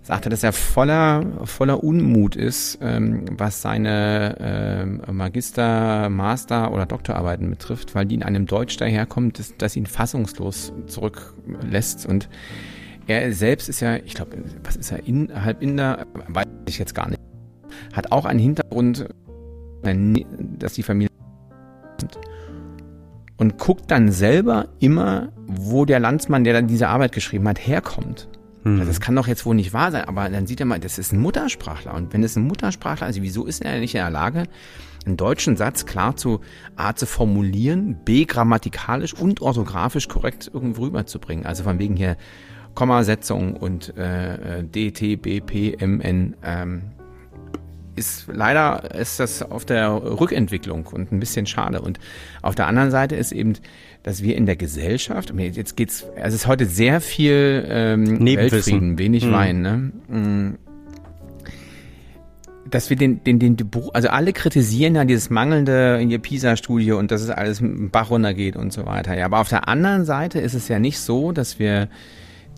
sagte, dass er voller, voller Unmut ist, ähm, was seine ähm, Magister-, Master- oder Doktorarbeiten betrifft, weil die in einem Deutsch daherkommt, das, das ihn fassungslos zurücklässt. Und er selbst ist ja, ich glaube, was ist er, in, halb Inder, weiß ich jetzt gar nicht, hat auch einen Hintergrund dass die Familie. Und guckt dann selber immer, wo der Landsmann, der dann diese Arbeit geschrieben hat, herkommt. Hm. Also das kann doch jetzt wohl nicht wahr sein, aber dann sieht er mal, das ist ein Muttersprachler. Und wenn es ein Muttersprachler ist, wieso ist er nicht in der Lage, einen deutschen Satz klar zu A zu formulieren, B grammatikalisch und orthografisch korrekt irgendwo rüberzubringen? Also von wegen hier Kommasetzung und äh, D, T, B, P, M, N. Ähm, ist leider ist das auf der Rückentwicklung und ein bisschen schade. Und auf der anderen Seite ist eben, dass wir in der Gesellschaft, jetzt geht's, also es ist heute sehr viel ähm, Weltfrieden, wenig mhm. Wein, ne? Mm. Dass wir den, den, den, also alle kritisieren ja dieses mangelnde in ihr PISA-Studie und dass es alles im Bach runtergeht und so weiter. Ja, aber auf der anderen Seite ist es ja nicht so, dass wir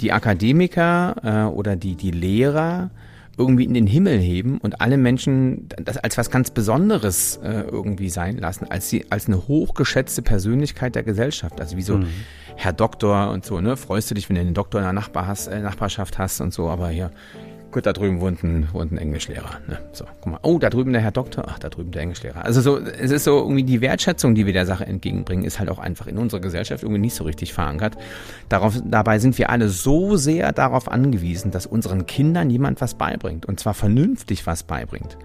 die Akademiker äh, oder die, die Lehrer irgendwie in den Himmel heben und alle Menschen das als was ganz Besonderes äh, irgendwie sein lassen, als sie als eine hochgeschätzte Persönlichkeit der Gesellschaft. Also wie so mhm. Herr Doktor und so, ne? Freust du dich, wenn du einen Doktor in der Nachbar hast, äh, Nachbarschaft hast und so, aber hier Gut, da drüben wohnt ein, wohnt ein Englischlehrer. Ne? So, guck mal. Oh, da drüben der Herr Doktor. Ach, da drüben der Englischlehrer. Also so, es ist so irgendwie die Wertschätzung, die wir der Sache entgegenbringen, ist halt auch einfach in unserer Gesellschaft irgendwie nicht so richtig verankert. Darauf, dabei sind wir alle so sehr darauf angewiesen, dass unseren Kindern jemand was beibringt. Und zwar vernünftig was beibringt.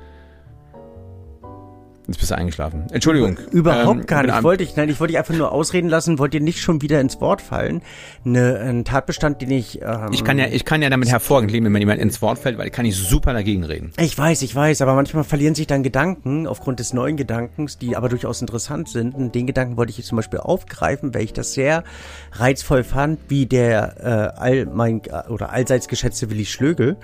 Jetzt bist du eingeschlafen. Entschuldigung. Überhaupt ähm, gar nicht. Ich wollte ich, nein, ich wollte dich einfach nur ausreden lassen, wollte dir nicht schon wieder ins Wort fallen. Ne, ein Tatbestand, den ich. Ähm, ich kann ja, ich kann ja damit hervorragend leben, wenn mir jemand ins Wort fällt, weil kann ich super dagegen reden. Ich weiß, ich weiß, aber manchmal verlieren sich dann Gedanken aufgrund des neuen Gedankens, die aber durchaus interessant sind. Und den Gedanken wollte ich jetzt zum Beispiel aufgreifen, weil ich das sehr reizvoll fand, wie der äh, all mein oder allseits geschätzte Willi Schlögel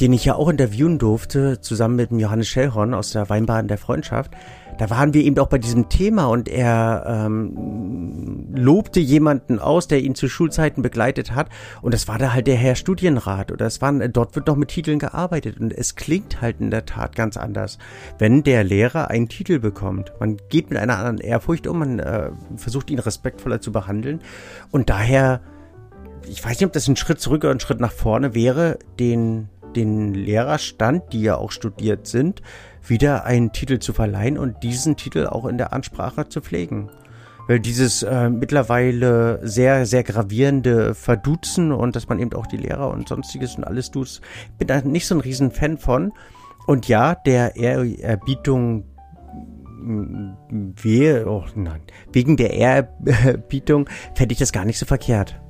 den ich ja auch interviewen durfte, zusammen mit dem Johannes Schellhorn aus der Weinbaden der Freundschaft. Da waren wir eben auch bei diesem Thema und er ähm, lobte jemanden aus, der ihn zu Schulzeiten begleitet hat. Und das war da halt der Herr Studienrat. Oder es waren, dort wird noch mit Titeln gearbeitet. Und es klingt halt in der Tat ganz anders, wenn der Lehrer einen Titel bekommt. Man geht mit einer anderen Ehrfurcht um, man äh, versucht ihn respektvoller zu behandeln. Und daher, ich weiß nicht, ob das ein Schritt zurück oder ein Schritt nach vorne wäre, den den Lehrerstand, die ja auch studiert sind, wieder einen Titel zu verleihen und diesen Titel auch in der Ansprache zu pflegen. Weil dieses äh, mittlerweile sehr, sehr gravierende Verduzen und dass man eben auch die Lehrer und sonstiges und alles tut, bin da nicht so ein riesen Fan von. Und ja, der Ehrerbietung wehe, oh nein, wegen der Ehrerbietung fände ich das gar nicht so verkehrt.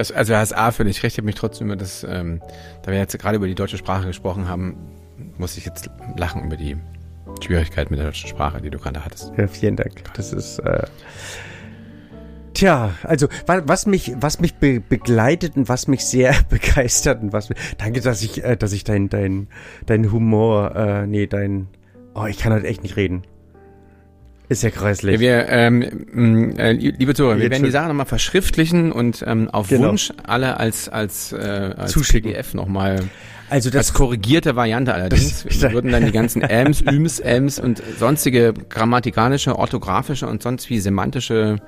Das, also ist A völlig recht, ich habe mich trotzdem über das, ähm, da wir jetzt gerade über die deutsche Sprache gesprochen haben, muss ich jetzt lachen über die Schwierigkeit mit der deutschen Sprache, die du gerade hattest. Ja, vielen Dank. Das ist äh, Tja, also was mich, was mich be begleitet und was mich sehr begeistert und was danke, dass ich, äh, dass ich dein, dein, dein Humor, äh, nee, dein, oh, ich kann halt echt nicht reden. Ist ja kreislich. Wir, ähm, äh, liebe Zuhörer, wir werden die Sache nochmal verschriftlichen und ähm, auf genau. Wunsch alle als als, äh, als PDF nochmal also das als korrigierte Variante allerdings. Wir würden dann die ganzen Ms, Üms, Ms und sonstige grammatikalische, orthografische und sonst wie semantische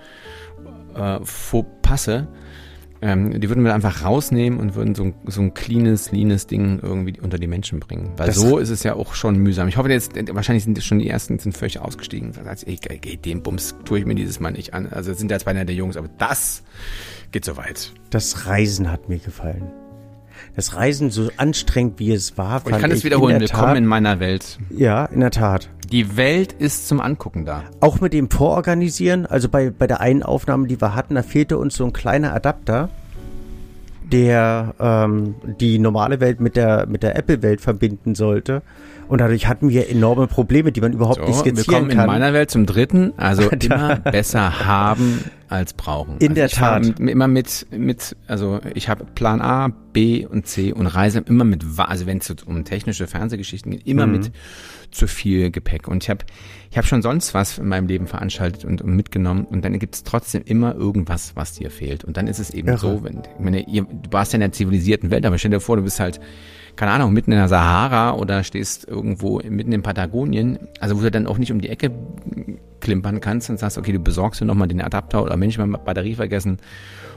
äh, Fauxpasse, ähm, die würden wir einfach rausnehmen und würden so, so ein cleanes, leanes Ding irgendwie unter die Menschen bringen. Weil das so ist es ja auch schon mühsam. Ich hoffe jetzt, wahrscheinlich sind schon die ersten, sind völlig ausgestiegen. Das heißt, ey, ey, den Bums tue ich mir dieses Mal nicht an. Also sind jetzt beinahe der Jungs, aber das geht so weit. Das Reisen hat mir gefallen. Das Reisen so anstrengend wie es war. ich kann es wiederholen. Willkommen in meiner Welt. Ja, in der Tat. Die Welt ist zum Angucken da. Auch mit dem Vororganisieren, also bei, bei der einen Aufnahme, die wir hatten, da fehlte uns so ein kleiner Adapter, der ähm, die normale Welt mit der, mit der Apple-Welt verbinden sollte. Und dadurch hatten wir enorme Probleme, die man überhaupt so, nicht skizzieren wir kommen kann. in meiner Welt zum dritten, also immer besser haben als brauchen. In also der Tat. Immer mit, mit, also ich habe Plan A, B und C und reise immer mit, also wenn es um technische Fernsehgeschichten geht, immer mhm. mit zu viel Gepäck. Und ich habe ich hab schon sonst was in meinem Leben veranstaltet und, und mitgenommen und dann gibt es trotzdem immer irgendwas, was dir fehlt. Und dann ist es eben Irre. so, wenn, ich meine, ihr, du warst ja in der zivilisierten Welt, aber stell dir vor, du bist halt keine Ahnung, mitten in der Sahara oder stehst irgendwo mitten in Patagonien, also wo du dann auch nicht um die Ecke klimpern kannst und sagst, okay, du besorgst dir nochmal den Adapter oder Mensch, mal Batterie vergessen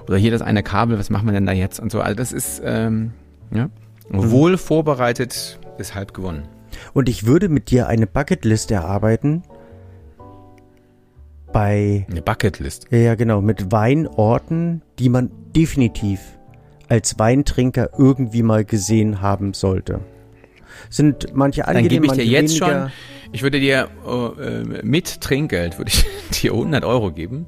oder hier das eine Kabel, was machen wir denn da jetzt und so. Also das ist, ähm, ja, mhm. wohl vorbereitet ist halb gewonnen. Und ich würde mit dir eine Bucketlist erarbeiten, bei. Eine Bucketlist. Ja, ja, genau. Mit Weinorten, die man definitiv als Weintrinker irgendwie mal gesehen haben sollte. Sind manche angenehm, Dann gebe ich dir jetzt schon, ich würde dir äh, mit Trinkgeld, würde ich dir 100 Euro geben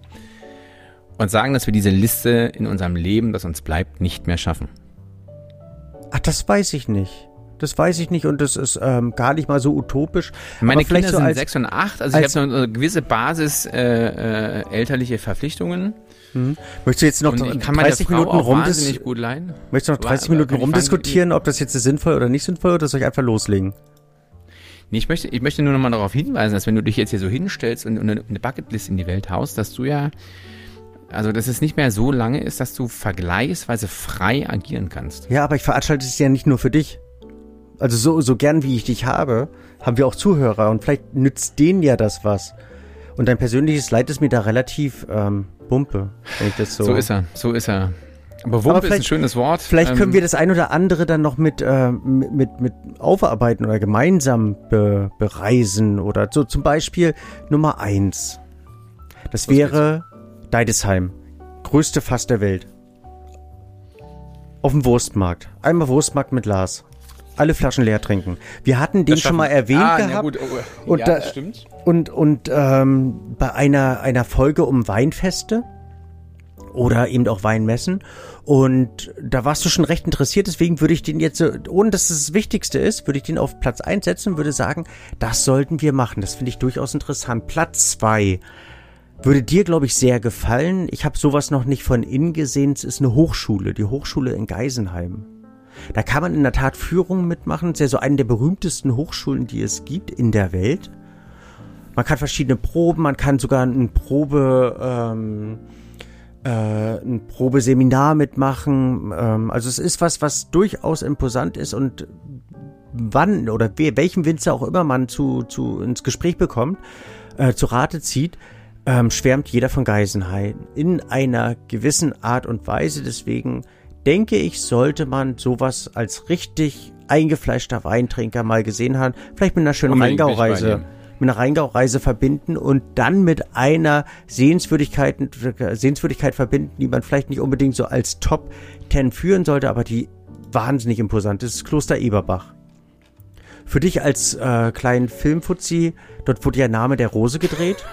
und sagen, dass wir diese Liste in unserem Leben, das uns bleibt, nicht mehr schaffen. Ach, das weiß ich nicht. Das weiß ich nicht und das ist ähm, gar nicht mal so utopisch. Meine Kinder so sind als, sechs und acht, also ich habe so eine gewisse Basis äh, äh, elterliche Verpflichtungen. Mhm. Möchtest du jetzt noch und kann 30 Minuten rumdiskutieren? gut leihen? Möchtest du noch 30 Minuten rumdiskutieren, ob das jetzt sinnvoll oder nicht sinnvoll oder soll ich einfach loslegen? Nee, ich möchte, ich möchte nur noch mal darauf hinweisen, dass wenn du dich jetzt hier so hinstellst und eine, eine Bucketlist in die Welt haust, dass du ja, also dass es nicht mehr so lange ist, dass du vergleichsweise frei agieren kannst. Ja, aber ich veranstalte es ja nicht nur für dich. Also so, so gern wie ich dich habe, haben wir auch Zuhörer und vielleicht nützt denen ja das was. Und dein persönliches Leid ist mir da relativ ähm, Bumpe, wenn ich das so. So ist er, so ist er. Aber Wumpe ist ein schönes Wort. Vielleicht können ähm, wir das ein oder andere dann noch mit, äh, mit, mit aufarbeiten oder gemeinsam be, bereisen oder so. Zum Beispiel Nummer eins. Das wäre Deidesheim. Größte Fass der Welt. Auf dem Wurstmarkt. Einmal Wurstmarkt mit Lars. Alle Flaschen leer trinken. Wir hatten den schon mal erwähnt ah, gehabt. Gut, oh, und ja, da, stimmt. Und, und ähm, bei einer, einer Folge um Weinfeste oder eben auch Weinmessen. Und da warst du schon recht interessiert, deswegen würde ich den jetzt, ohne dass es das Wichtigste ist, würde ich den auf Platz 1 setzen und würde sagen, das sollten wir machen. Das finde ich durchaus interessant. Platz 2 würde dir, glaube ich, sehr gefallen. Ich habe sowas noch nicht von innen gesehen. Es ist eine Hochschule, die Hochschule in Geisenheim. Da kann man in der Tat Führungen mitmachen. Es ist ja so eine der berühmtesten Hochschulen, die es gibt in der Welt. Man kann verschiedene Proben, man kann sogar ein Probe, ähm, äh, ein Probeseminar mitmachen. Ähm, also es ist was, was durchaus imposant ist und wann oder welchem Winzer auch immer man zu, zu ins Gespräch bekommt, äh, zu Rate zieht, ähm, schwärmt jeder von Geisenheim in einer gewissen Art und Weise. Deswegen denke ich, sollte man sowas als richtig eingefleischter Weintrinker mal gesehen haben. Vielleicht mit einer schönen Rheingau-Reise mit einer Rheingau-Reise verbinden und dann mit einer Sehenswürdigkeit, Sehenswürdigkeit verbinden, die man vielleicht nicht unbedingt so als Top 10 führen sollte, aber die wahnsinnig imposant ist, Kloster Eberbach. Für dich als äh, kleinen Filmfuzzi, dort wurde ja Name der Rose gedreht.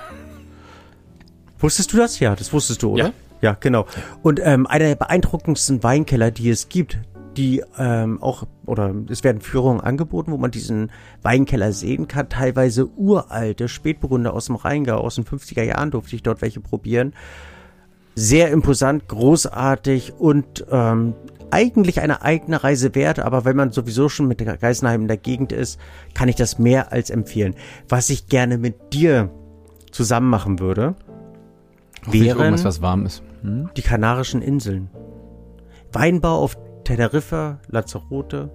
Wusstest du das? Ja, das wusstest du, oder? Ja. Ja, genau. Und ähm, einer der beeindruckendsten Weinkeller, die es gibt, die ähm, auch, oder es werden Führungen angeboten, wo man diesen Weinkeller sehen kann. Teilweise uralte Spätburgunder aus dem Rheingau, aus den 50er Jahren durfte ich dort welche probieren. Sehr imposant, großartig und ähm, eigentlich eine eigene Reise wert, aber wenn man sowieso schon mit Geisenheim in der Gegend ist, kann ich das mehr als empfehlen. Was ich gerne mit dir zusammen machen würde, wären was warm ist. Hm? die Kanarischen Inseln. Weinbau auf Teneriffa, Lanzarote.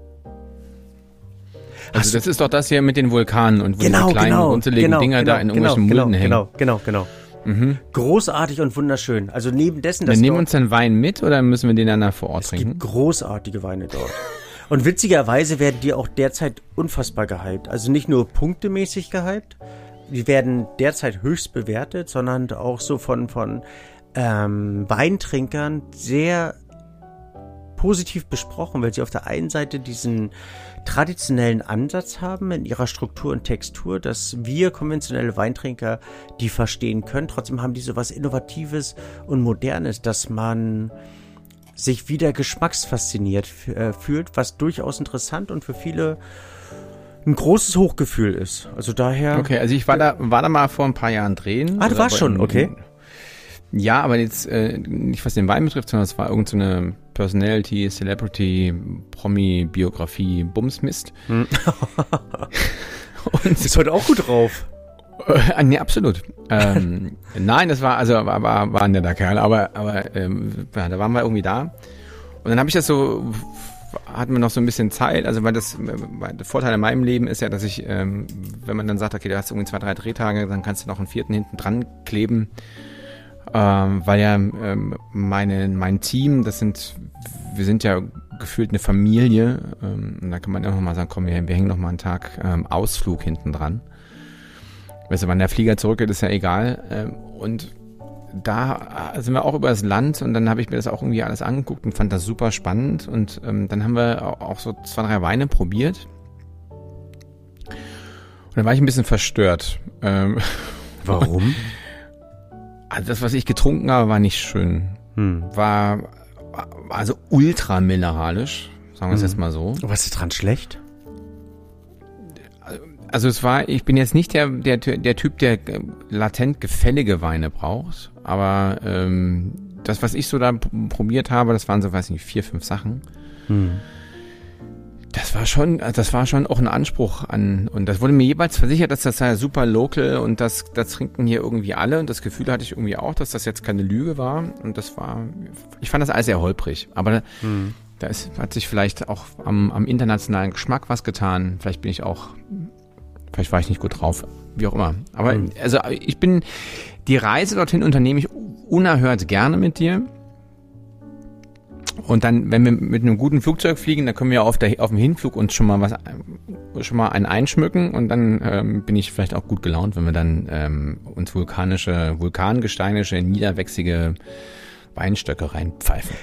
Also das ist doch das hier mit den Vulkanen und wo genau, diese kleinen genau, unzähligen genau, Dinger genau, da in genau, irgendwelchen genau, Mulden hängen. genau, genau, genau. Mhm. Großartig und wunderschön. Also neben dessen, dass Wir nehmen uns den Wein mit oder müssen wir den dann vor Ort es trinken? gibt großartige Weine dort. Und witzigerweise werden die auch derzeit unfassbar gehypt. Also nicht nur punktemäßig gehypt, die werden derzeit höchst bewertet, sondern auch so von, von ähm, Weintrinkern sehr positiv besprochen, weil sie auf der einen Seite diesen traditionellen Ansatz haben in ihrer Struktur und Textur, dass wir konventionelle Weintrinker die verstehen können. Trotzdem haben die so was Innovatives und Modernes, dass man sich wieder geschmacksfasziniert äh, fühlt, was durchaus interessant und für viele ein großes Hochgefühl ist. Also daher. Okay, also ich war da, war da mal vor ein paar Jahren drehen. Ah, du warst schon, okay. Ja, aber jetzt äh, nicht was den Wein betrifft, sondern es war irgendeine so Personality, Celebrity, Promi, Biografie, Bumsmist. Hm. Und Ist heute auch gut drauf. Äh, nee, absolut. ähm, nein, das war, also war, war, war ein netter Kerl, aber, aber ähm, ja, da waren wir irgendwie da. Und dann habe ich das so, hatten wir noch so ein bisschen Zeit, also weil das, weil der Vorteil in meinem Leben ist ja, dass ich, ähm, wenn man dann sagt, okay, du hast irgendwie zwei, drei Drehtage, dann kannst du noch einen vierten hinten dran kleben. Ähm, weil ja ähm, meine, mein Team, das sind, wir sind ja gefühlt eine Familie. Ähm, und da kann man einfach mal sagen, komm, wir, wir hängen noch mal einen Tag ähm, Ausflug hinten dran. Weißt du, wann der Flieger zurückgeht, ist ja egal. Ähm, und da sind wir auch über das Land und dann habe ich mir das auch irgendwie alles angeguckt und fand das super spannend. Und ähm, dann haben wir auch, auch so zwei, drei Weine probiert. Und dann war ich ein bisschen verstört. Ähm, Warum? also das, was ich getrunken habe, war nicht schön. Hm. War also ultra mineralisch, sagen wir es Mhm. jetzt mal so. Was ist dran schlecht? Also es war, ich bin jetzt nicht der, der, der Typ, der latent gefällige Weine braucht, aber ähm, das, was ich so da probiert habe, das waren so, weiß ich nicht, vier, fünf Sachen. Hm. Das war schon, das war schon auch ein Anspruch an, und das wurde mir jeweils versichert, dass das sei super local und das, das trinken hier irgendwie alle und das Gefühl hatte ich irgendwie auch, dass das jetzt keine Lüge war und das war, ich fand das alles sehr holprig, aber Hm. da ist, hat sich vielleicht auch am, am internationalen Geschmack was getan. Vielleicht bin ich auch, vielleicht war ich nicht gut drauf, wie auch immer. Aber Mhm. also ich bin, die Reise dorthin unternehme ich unerhört gerne mit dir. Und dann, wenn wir mit einem guten Flugzeug fliegen, dann können wir auf, der, auf dem Hinflug uns schon mal was, schon mal einen einschmücken und dann ähm, bin ich vielleicht auch gut gelaunt, wenn wir dann ähm, uns vulkanische, vulkangesteinische, niederwächsige Weinstöcke reinpfeifen.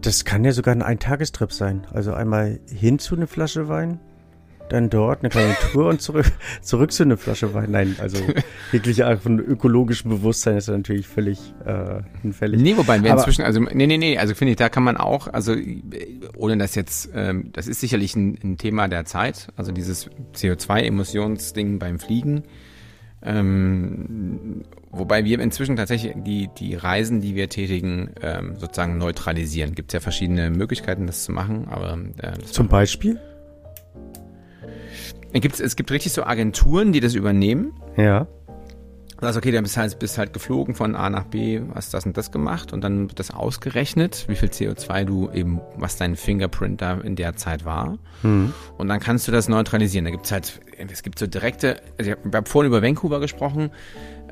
Das kann ja sogar ein Eintagestrip sein. Also einmal hin zu einer Flasche Wein, dann dort eine kleine Tour und zurück, zurück zu einer Flasche Wein. Nein, also jegliche Art von ökologischem Bewusstsein ist natürlich völlig äh, hinfällig. Nee, wobei wir Aber- inzwischen, also nee, nee, nee, also finde ich, da kann man auch, also ohne das jetzt, ähm, das ist sicherlich ein, ein Thema der Zeit, also dieses CO2-Emissionsding beim Fliegen. Ähm, wobei wir inzwischen tatsächlich die, die Reisen, die wir tätigen, ähm, sozusagen neutralisieren. Gibt es ja verschiedene Möglichkeiten, das zu machen, aber äh, Zum Beispiel? Gibt's, es gibt richtig so Agenturen, die das übernehmen. Ja. Du sagst, okay, dann bist halt, bist halt geflogen von A nach B, hast das und das gemacht und dann wird das ausgerechnet, wie viel CO2 du eben, was dein Fingerprint da in der Zeit war. Hm. Und dann kannst du das neutralisieren. Da gibt's halt, es gibt so direkte, also ich habe vorhin über Vancouver gesprochen,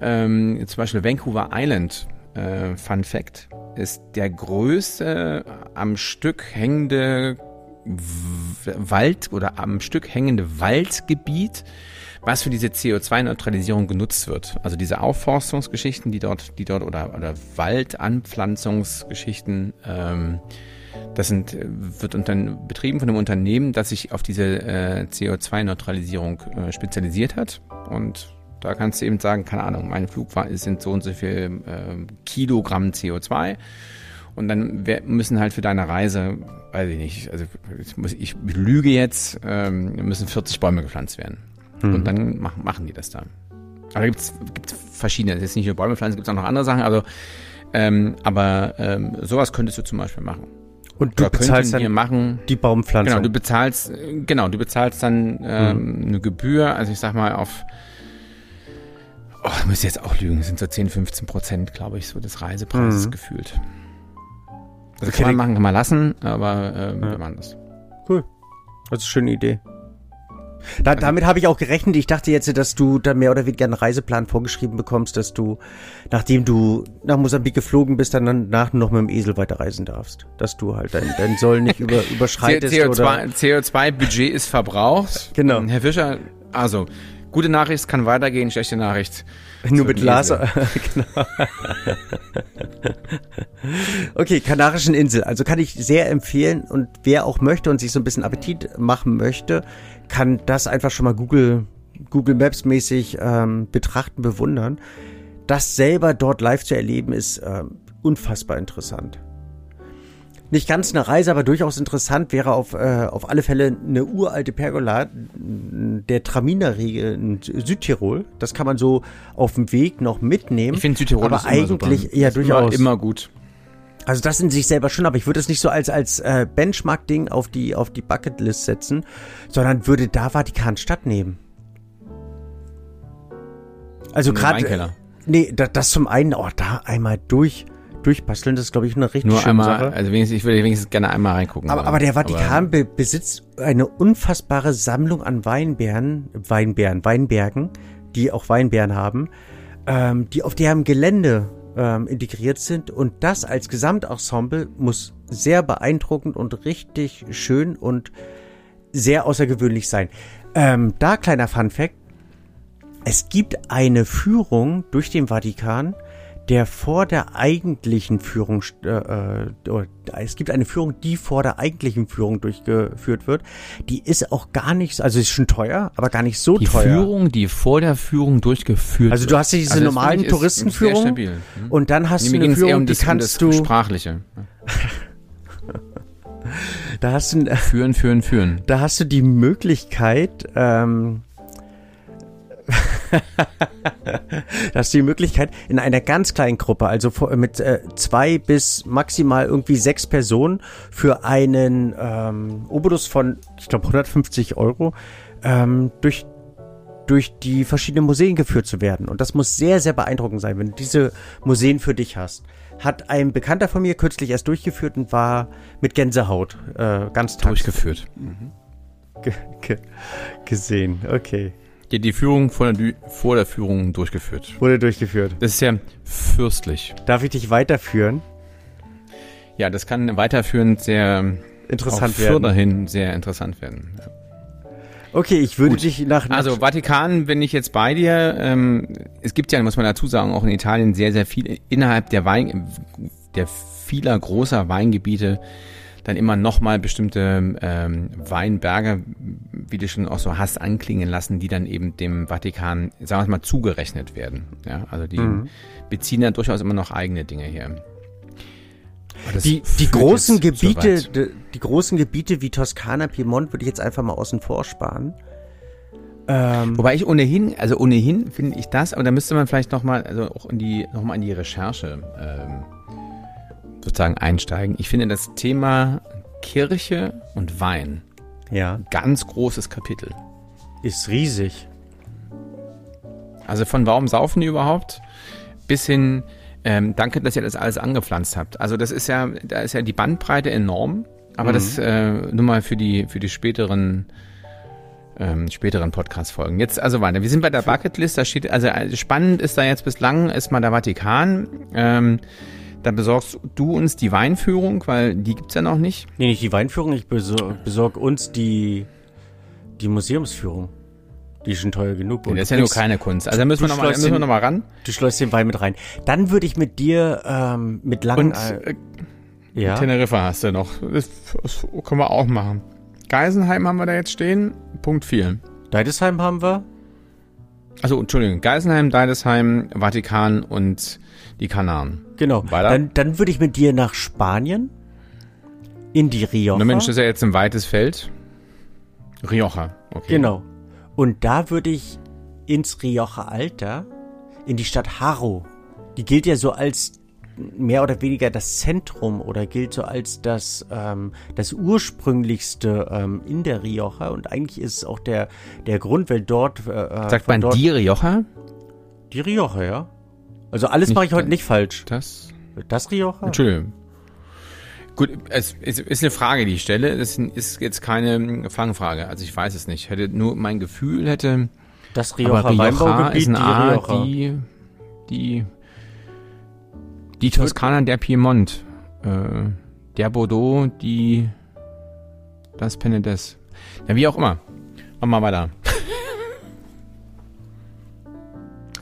ähm, zum Beispiel Vancouver Island, äh, Fun Fact, ist der größte am Stück hängende Wald oder am Stück hängende Waldgebiet, was für diese CO2-Neutralisierung genutzt wird. Also diese Aufforstungsgeschichten, die dort, die dort oder, oder Waldanpflanzungsgeschichten, ähm, das sind, wird unter, betrieben von einem Unternehmen, das sich auf diese äh, CO2-Neutralisierung äh, spezialisiert hat. Und Da kannst du eben sagen, keine Ahnung, mein Flug war, sind so und so viel äh, Kilogramm CO2 und dann müssen halt für deine Reise, weiß ich nicht, also ich, muss, ich lüge jetzt, ähm, müssen 40 Bäume gepflanzt werden. Mhm. Und dann machen, machen die das dann. Aber gibt es verschiedene, das ist nicht nur Bäume pflanzen, gibt es auch noch andere Sachen. Also, ähm, aber ähm, sowas könntest du zum Beispiel machen. Und du Oder bezahlst dann machen, die Baumpflanzung. Genau, du bezahlst, genau, du bezahlst dann ähm, mhm. eine Gebühr, also ich sag mal auf, oh, ich muss jetzt auch lügen, sind so 10, 15 Prozent, glaube ich, so des Reisepreises mhm. gefühlt. Also okay, kann man machen, kann man lassen, aber äh, ja. wir machen das. Cool. Das ist eine schöne Idee. Da, also, damit habe ich auch gerechnet. Ich dachte jetzt, dass du da mehr oder weniger einen Reiseplan vorgeschrieben bekommst, dass du, nachdem du nach Mosambik geflogen bist, dann danach noch mit dem Esel weiterreisen darfst. Dass du halt dein, dein Soll nicht über, überschreitest. CO2, CO2-Budget ist verbraucht. Genau. Herr Fischer, also, gute Nachricht kann weitergehen, schlechte Nachricht nur mit Laser. genau. okay, Kanarischen Insel. Also kann ich sehr empfehlen und wer auch möchte und sich so ein bisschen Appetit machen möchte, kann das einfach schon mal Google, Google Maps mäßig ähm, betrachten, bewundern. Das selber dort live zu erleben ist ähm, unfassbar interessant nicht ganz eine Reise, aber durchaus interessant wäre auf, äh, auf alle Fälle eine uralte Pergola der Traminer-Riege in Südtirol. Das kann man so auf dem Weg noch mitnehmen. Ich finde Südtirol aber eigentlich ja durchaus immer, immer, gut. Also das in sich selber schon, aber ich würde es nicht so als als äh, Benchmark-Ding auf die auf die Bucketlist setzen, sondern würde da Vatikanstadt nehmen. Also gerade nee, da, das zum einen, oh, da einmal durch durchbasteln. Das ist, glaube ich, eine richtig Nur schöne einmal, Sache. Also wenigstens, ich würde wenigstens gerne einmal reingucken. Aber, aber der Vatikan aber, besitzt eine unfassbare Sammlung an Weinbären, Weinbären, Weinbergen, die auch Weinbären haben, ähm, die auf deren Gelände ähm, integriert sind. Und das als Gesamtensemble muss sehr beeindruckend und richtig schön und sehr außergewöhnlich sein. Ähm, da kleiner Fun Fact. Es gibt eine Führung durch den Vatikan, der vor der eigentlichen Führung, äh, äh, es gibt eine Führung, die vor der eigentlichen Führung durchgeführt wird. Die ist auch gar nicht, also ist schon teuer, aber gar nicht so die teuer. Die Führung, die vor der Führung durchgeführt wird. Also du hast diese also normalen Touristenführungen hm? und dann hast nee, du eine Führung, um das, die kannst um das du sprachliche. da hast du führen, führen, führen. Da hast du die Möglichkeit. Ähm, da hast du die Möglichkeit, in einer ganz kleinen Gruppe, also mit äh, zwei bis maximal irgendwie sechs Personen für einen ähm, Obolus von, ich glaube, 150 Euro ähm, durch durch die verschiedenen Museen geführt zu werden. Und das muss sehr, sehr beeindruckend sein, wenn du diese Museen für dich hast. Hat ein Bekannter von mir kürzlich erst durchgeführt und war mit Gänsehaut äh, ganz tags. Durchgeführt. Mhm. gesehen, okay. Ja, die Führung vor der, vor der Führung durchgeführt. Wurde durchgeführt. Das ist ja fürstlich. Darf ich dich weiterführen? Ja, das kann weiterführend sehr interessant werden. dahin sehr interessant werden. Ja. Okay, ich würde Gut. dich nach, nach Also Vatikan bin ich jetzt bei dir. Ähm, es gibt ja, muss man dazu sagen, auch in Italien sehr, sehr viel innerhalb der Wein, der vieler großer Weingebiete dann immer nochmal bestimmte ähm, Weinberge, wie du schon auch so hast, anklingen lassen, die dann eben dem Vatikan, sagen wir mal, zugerechnet werden. Ja, also die mhm. beziehen dann durchaus immer noch eigene Dinge her. Die, die großen Gebiete, so die, die, großen Gebiete wie Toskana, Piemont würde ich jetzt einfach mal außen vor sparen. Ähm, Wobei ich ohnehin, also ohnehin finde ich das, aber da müsste man vielleicht nochmal, also auch in die, nochmal in die Recherche ähm, sozusagen einsteigen. Ich finde das Thema Kirche und Wein ja. ganz großes Kapitel. Ist riesig. Also von warum saufen die überhaupt bis hin, ähm, danke, dass ihr das alles angepflanzt habt. Also das ist ja, da ist ja die Bandbreite enorm, aber mhm. das äh, nur mal für die, für die späteren ähm, späteren Podcast-Folgen. Jetzt also weiter. Wir sind bei der Bucketlist. Da steht, also äh, spannend ist da jetzt bislang ist mal der Vatikan. Ähm, dann besorgst du uns die Weinführung, weil die gibt's ja noch nicht. Nee, nicht die Weinführung, ich besorg, besorg uns die, die Museumsführung. Die ist schon teuer genug. Und das ist ja nur keine Kunst. Also da müssen wir nochmal noch, noch ran. Du schleust den Wein mit rein. Dann würde ich mit dir ähm, mit langen... Und, äh, ja. Teneriffa hast du noch. Das, das können wir auch machen. Geisenheim haben wir da jetzt stehen. Punkt 4. Deidesheim haben wir. Also, Entschuldigung, Geisenheim, Deidesheim, Vatikan und die Kanaren. Genau. Weiter? Dann, dann würde ich mit dir nach Spanien. In die Rioja. Na Mensch, das ist ja jetzt ein weites Feld. Rioja, okay. Genau. Und da würde ich ins Rioja Alta, in die Stadt Haro. Die gilt ja so als mehr oder weniger das Zentrum oder gilt so als das, ähm, das ursprünglichste ähm, in der Rioja. Und eigentlich ist es auch der, der Grund, weil dort. Äh, Sagt von man dort, die Rioja? Die Rioja, ja. Also alles mache ich heute nicht falsch. Das? Das Rioja? Entschuldigung. Gut, es ist, ist eine Frage, die ich stelle. Das ist jetzt keine Fangfrage. Also ich weiß es nicht. Hätte nur mein Gefühl hätte, Das Rioja aber Rioja Weinbaugebiet, ist eine die Art, Rioja. die, die, die Toskana, der Piemont, äh, der Bordeaux, die, das Penedès. Ja, wie auch immer. Machen wir weiter.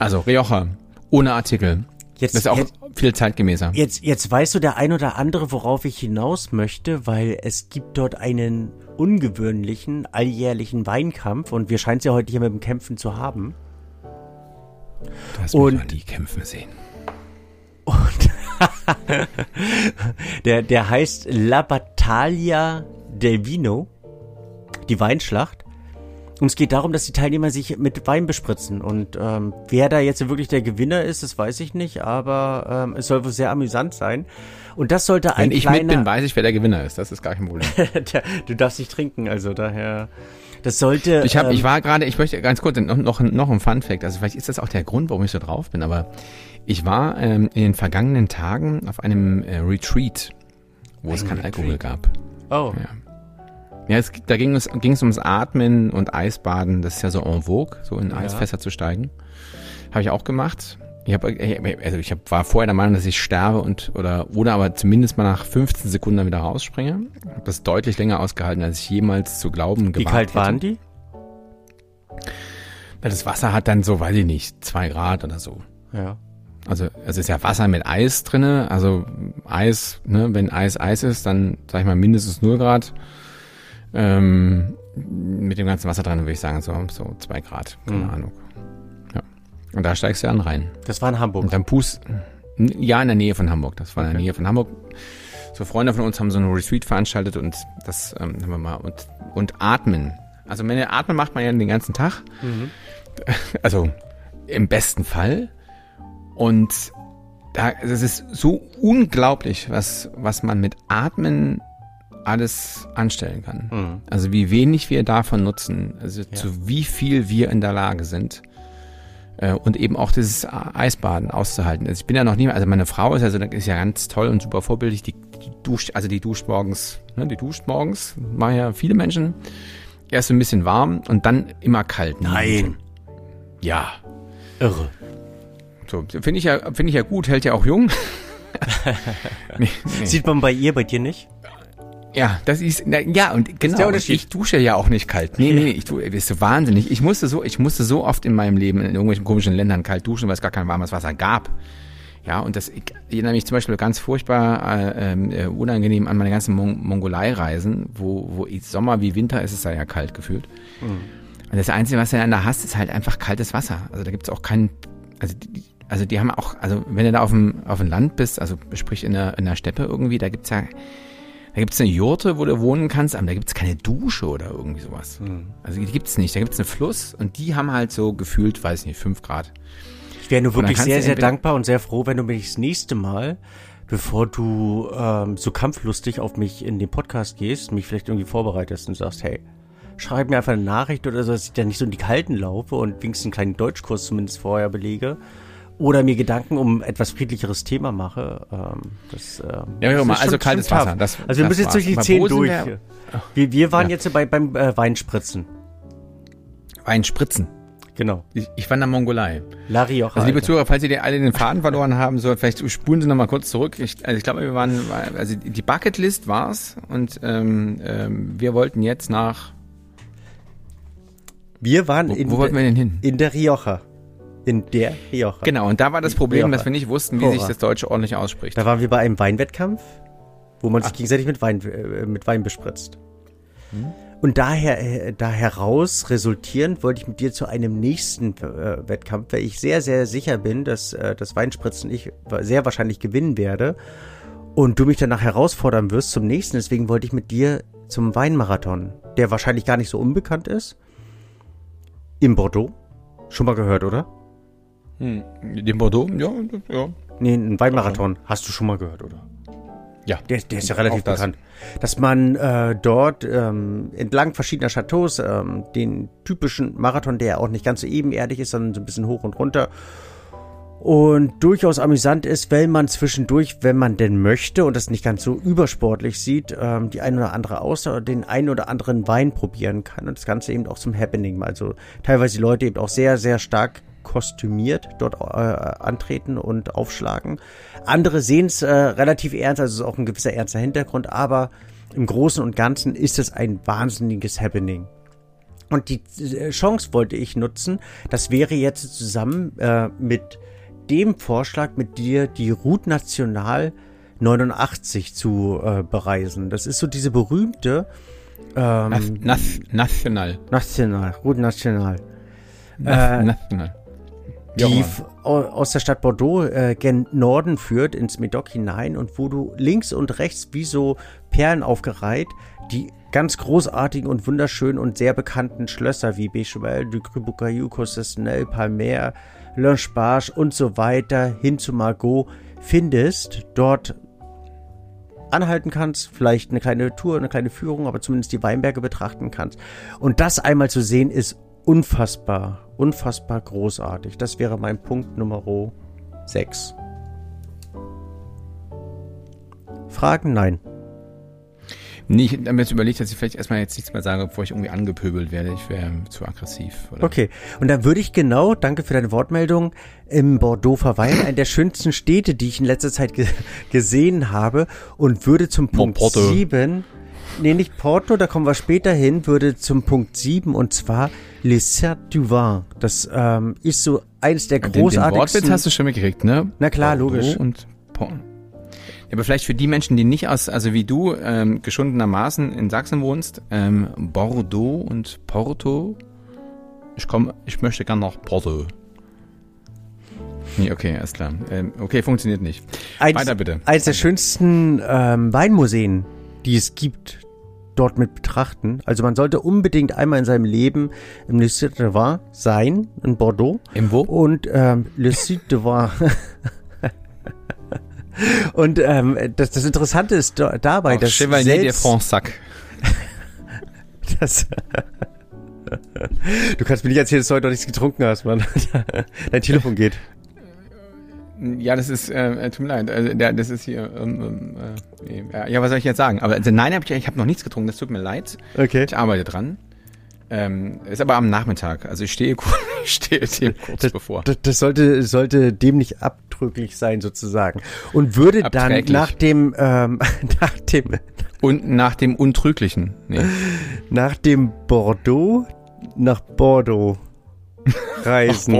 Also, Rioja, ohne Artikel. Jetzt, Das ist auch jetzt, viel zeitgemäßer. jetzt, jetzt weißt du der ein oder andere, worauf ich hinaus möchte, weil es gibt dort einen ungewöhnlichen, alljährlichen Weinkampf und wir scheinen es ja heute hier mit dem Kämpfen zu haben. Du hast Und- mal die kämpfen sehen. Der, der heißt La Battaglia del Vino, die Weinschlacht. Und es geht darum, dass die Teilnehmer sich mit Wein bespritzen. Und ähm, wer da jetzt wirklich der Gewinner ist, das weiß ich nicht, aber ähm, es soll wohl sehr amüsant sein. Und das sollte ein Wenn ich mit bin, weiß ich, wer der Gewinner ist. Das ist gar kein Problem. Du darfst nicht trinken, also daher... Das sollte... Ich habe, ähm, ich war gerade, ich möchte ganz kurz noch, noch, noch ein Fun Fact. Also vielleicht ist das auch der Grund, warum ich so drauf bin. Aber ich war ähm, in den vergangenen Tagen auf einem äh, Retreat, wo es Ein kein Retreat? Alkohol gab. Oh, Ja. Ja, es, da ging es, ging es ums Atmen und Eisbaden. Das ist ja so en vogue, so in Ja. Eisfässer zu steigen. Habe ich auch gemacht. Ich hab, also ich hab, war vorher der Meinung, dass ich sterbe und oder oder aber zumindest mal nach 15 Sekunden dann wieder rausspringe. Hab das deutlich länger ausgehalten, als ich jemals zu glauben wie gewagt kalt hätte. waren die? Weil Das Wasser hat dann so, weiß ich nicht, zwei Grad oder so. Ja. Also es ist ja Wasser mit Eis drinne. Also Eis, ne, wenn Eis Eis ist, dann sag ich mal mindestens 0 Grad. Ähm, mit dem ganzen Wasser drin würde ich sagen so, so zwei Grad, keine Mhm. Ahnung. Ja. Und da steigst du dann rein. Das war in Hamburg. Und dann pust, ja, in der Nähe von Hamburg. Das war in der Okay. Nähe von Hamburg. So Freunde von uns haben so ein Retreat veranstaltet und das ähm, haben wir mal und und atmen. Also wenn ihr atmen macht man ja den ganzen Tag. Mhm. Also im besten Fall. Und da es ist so unglaublich, was was man mit Atmen alles anstellen kann. Mhm. Also wie wenig wir davon nutzen, also zu wie viel wir in der Lage sind. Äh, Und eben auch dieses Eisbaden auszuhalten. Also ich bin ja noch nie, also meine Frau ist also ist ja ganz toll und super vorbildlich. Die, die duscht, also die duscht morgens, ne, die duscht morgens, machen ja viele Menschen. Erst ein bisschen warm und dann immer kalt. Nein. Ja. Irre. So, finde ich ja, finde ich ja gut, hält ja auch jung. nee, nee. Sieht man bei ihr, bei dir nicht? Ja, das ist, na, ja, und genau, und ich dusche ja auch nicht kalt. Nee, nee, ich tue, bist du wahnsinnig. Ich musste so, ich musste so oft in meinem Leben in irgendwelchen komischen Ländern kalt duschen, weil es gar kein warmes Wasser gab. Ja, und das, ich erinnere mich zum Beispiel ganz furchtbar äh, ähm, äh, unangenehm an meine ganzen Mon Mongolei-Reisen, wo, wo ich Sommer wie Winter ist es da ja kalt gefühlt. Und das Einzige, was du dann da hast, ist halt einfach kaltes Wasser. Also da gibt's auch keinen, also die, also die haben auch, also wenn du da auf dem, auf dem Land bist, also sprich in der, in der Steppe irgendwie, da gibt's ja, da gibt's eine Jurte, wo du wohnen kannst, aber da gibt's keine Dusche oder irgendwie sowas. Also die gibt's nicht. Da gibt's einen Fluss und die haben halt so gefühlt, weiß ich nicht, fünf Grad. Ich wäre nur wirklich sehr, sehr dankbar und sehr froh, wenn du mich das nächste Mal, bevor du ähm, so kampflustig auf mich in den Podcast gehst, mich vielleicht irgendwie vorbereitest und sagst, hey, schreib mir einfach eine Nachricht oder so, dass ich da nicht so in die Kalten laufe und wenigstens einen kleinen Deutschkurs zumindest vorher belege. Oder mir Gedanken um etwas friedlicheres Thema mache. Ähm, das, ähm, Ja, das ist also kaltes. Wasser, das- also wir müssen jetzt durch die sind durch. wir- Wir, wir waren Ja. jetzt bei, beim äh, Weinspritzen. Wein spritzen. Genau. Ich, ich war in der Mongolei. La Rioja. Also liebe Alter. Zuhörer, falls ihr die alle den Faden verloren haben, so vielleicht spulen Sie noch mal kurz zurück. Ich, also ich glaube, wir waren, also die Bucketlist war's und ähm, ähm, wir wollten jetzt nach. wir waren Wo, in, wo wollten wir denn hin? in der Rioja. In der Rioja. Genau, und da war das Problem, Rioja. dass wir nicht wussten, wie Rioja. sich das Deutsche ordentlich ausspricht. Da waren wir bei einem Weinwettkampf, wo man sich gegenseitig mit Wein, äh, mit Wein bespritzt. Hm. Und daher, äh, da heraus resultierend wollte ich mit dir zu einem nächsten äh, Wettkampf, weil ich sehr, sehr sicher bin, dass äh, das Weinspritzen ich sehr wahrscheinlich gewinnen werde und du mich danach herausfordern wirst zum nächsten. Deswegen wollte ich mit dir zum Weinmarathon, der wahrscheinlich gar nicht so unbekannt ist. Im Bordeaux. Schon mal gehört, oder? Hm, den Bordeaux, ja, ja. Nee, ein Weinmarathon. Hast du schon mal gehört, oder? Ja. Der, der ist ja relativ das. bekannt. Dass man äh, dort ähm, entlang verschiedener Chateaus ähm, den typischen Marathon, der auch nicht ganz so ebenerdig ist, sondern so ein bisschen hoch und runter und durchaus amüsant ist, wenn man zwischendurch, wenn man denn möchte und das nicht ganz so übersportlich sieht, ähm, die ein oder andere Außer den ein oder anderen Wein probieren kann und das Ganze eben auch zum Happening. Also teilweise die Leute eben auch sehr, sehr stark kostümiert dort äh, antreten und aufschlagen. Andere sehen es äh, relativ ernst, also es ist auch ein gewisser ernster Hintergrund, aber im Großen und Ganzen ist es ein wahnsinniges Happening. Und die äh, Chance wollte ich nutzen. Das wäre jetzt zusammen äh, mit dem Vorschlag, mit dir die Route National 89 zu äh, bereisen. Das ist so diese berühmte ähm, Nas National. National, Route National. Nas äh, National. Die aus der Stadt Bordeaux äh, gen Norden führt, ins Medoc hinein und wo du links und rechts wie so Perlen aufgereiht die ganz großartigen und wunderschönen und sehr bekannten Schlösser wie Bechevel, du Cru Bucaillou, Cosesnel, Palmer, Lange und so weiter hin zu Margot findest, dort anhalten kannst, vielleicht eine kleine Tour, eine kleine Führung, aber zumindest die Weinberge betrachten kannst. Und das einmal zu sehen ist unfassbar, unfassbar großartig. Das wäre mein Punkt Nummer 6. Fragen? Nein. Nee, ich habe mir jetzt überlegt, dass ich vielleicht erstmal jetzt nichts mehr sage, bevor ich irgendwie angepöbelt werde. Ich wäre zu aggressiv. Oder? Okay, und dann würde ich genau, danke für deine Wortmeldung, im Bordeaux verweilen, eine der schönsten Städte, die ich in letzter Zeit ge gesehen habe und würde zum Punkt 7, nee, nicht Porto, da kommen wir später hin, würde zum Punkt 7 und zwar Les Certes du Vin. Das ähm, ist so eins der großartigsten... Den, den Wortwitz hast du schon mitgekriegt, ne? Na klar, Bordeaux logisch. und Porto aber vielleicht für die Menschen, die nicht aus, also wie du, ähm, geschundenermaßen in Sachsen wohnst, ähm, Bordeaux und Porto. Ich komme, ich möchte gern nach Porto. Nee, okay, alles klar. Ähm, okay, funktioniert nicht. Eins, Weiter bitte. Eines der schönsten ähm, Weinmuseen, die es gibt, dort mit betrachten. Also man sollte unbedingt einmal in seinem Leben im Le Cite de Vin sein, in Bordeaux. Im wo? Und ähm, Le Cite de Vin Und ähm, das, das Interessante ist dabei, Auch dass Chevalier de Fronsac. das Du kannst mir nicht erzählen, dass du heute noch nichts getrunken hast, Mann. Dein Telefon geht. Ja, das ist, äh, tut mir leid, äh, der, das ist hier, ähm, äh, ja, was soll ich jetzt sagen? Aber also, nein, hab ich, ich habe noch nichts getrunken, das tut mir leid. Okay. Ich arbeite dran. Ähm, ist aber am Nachmittag, also ich stehe, ich stehe dem kurz das, bevor. Das, das, sollte, sollte dem nicht abdrücklich sein sozusagen. Und würde dann nach dem, ähm, nach dem und nach dem Untrüglichen. Nee. Nach dem Bordeaux nach Bordeaux reisen.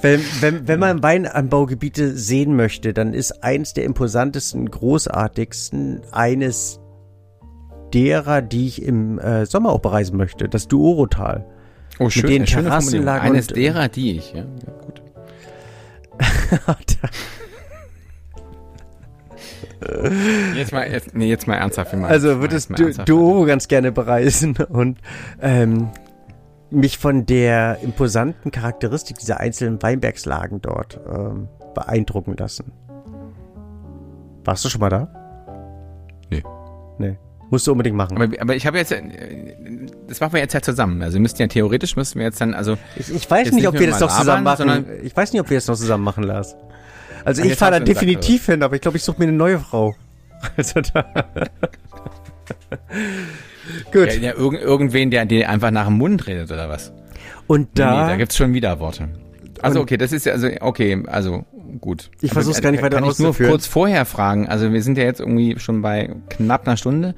Wenn, wenn, wenn man Weinanbaugebiete sehen möchte, dann ist eins der imposantesten, großartigsten eines derer, die ich im äh, Sommer auch bereisen möchte, das Duorotal. Oh, schön, mit den Terrassenlagen. Eines und, derer, die ich, ja, ja gut. jetzt mal, jetzt, nee, jetzt mal ernsthaft. Mal, also würdest du Duoro ganz gerne bereisen und ähm, mich von der imposanten Charakteristik dieser einzelnen Weinbergslagen dort ähm, beeindrucken lassen. Warst du schon mal da? Nee. Nee. Musst du unbedingt machen. Aber, aber ich habe jetzt, äh, das machen wir jetzt ja zusammen. Also wir müssten ja theoretisch müssten wir jetzt dann, also. Ich, ich weiß nicht, ob wir das noch zusammen machen. Ich weiß nicht, ob wir das noch zusammen machen, Lars. Also ich fahre da definitiv gesagt, hin, aber ich glaube, ich suche mir eine neue Frau. Also da. Gut. Ja, ja, irgend, irgendwen, der dir einfach nach dem Mund redet oder was? Und da. Nee, da gibt's schon wieder Worte. Also okay, das ist ja, also okay, also gut. Ich versuche es gar nicht weiter kann auszuführen. Ich nur kurz vorher fragen. Also wir sind ja jetzt irgendwie schon bei knapp einer Stunde.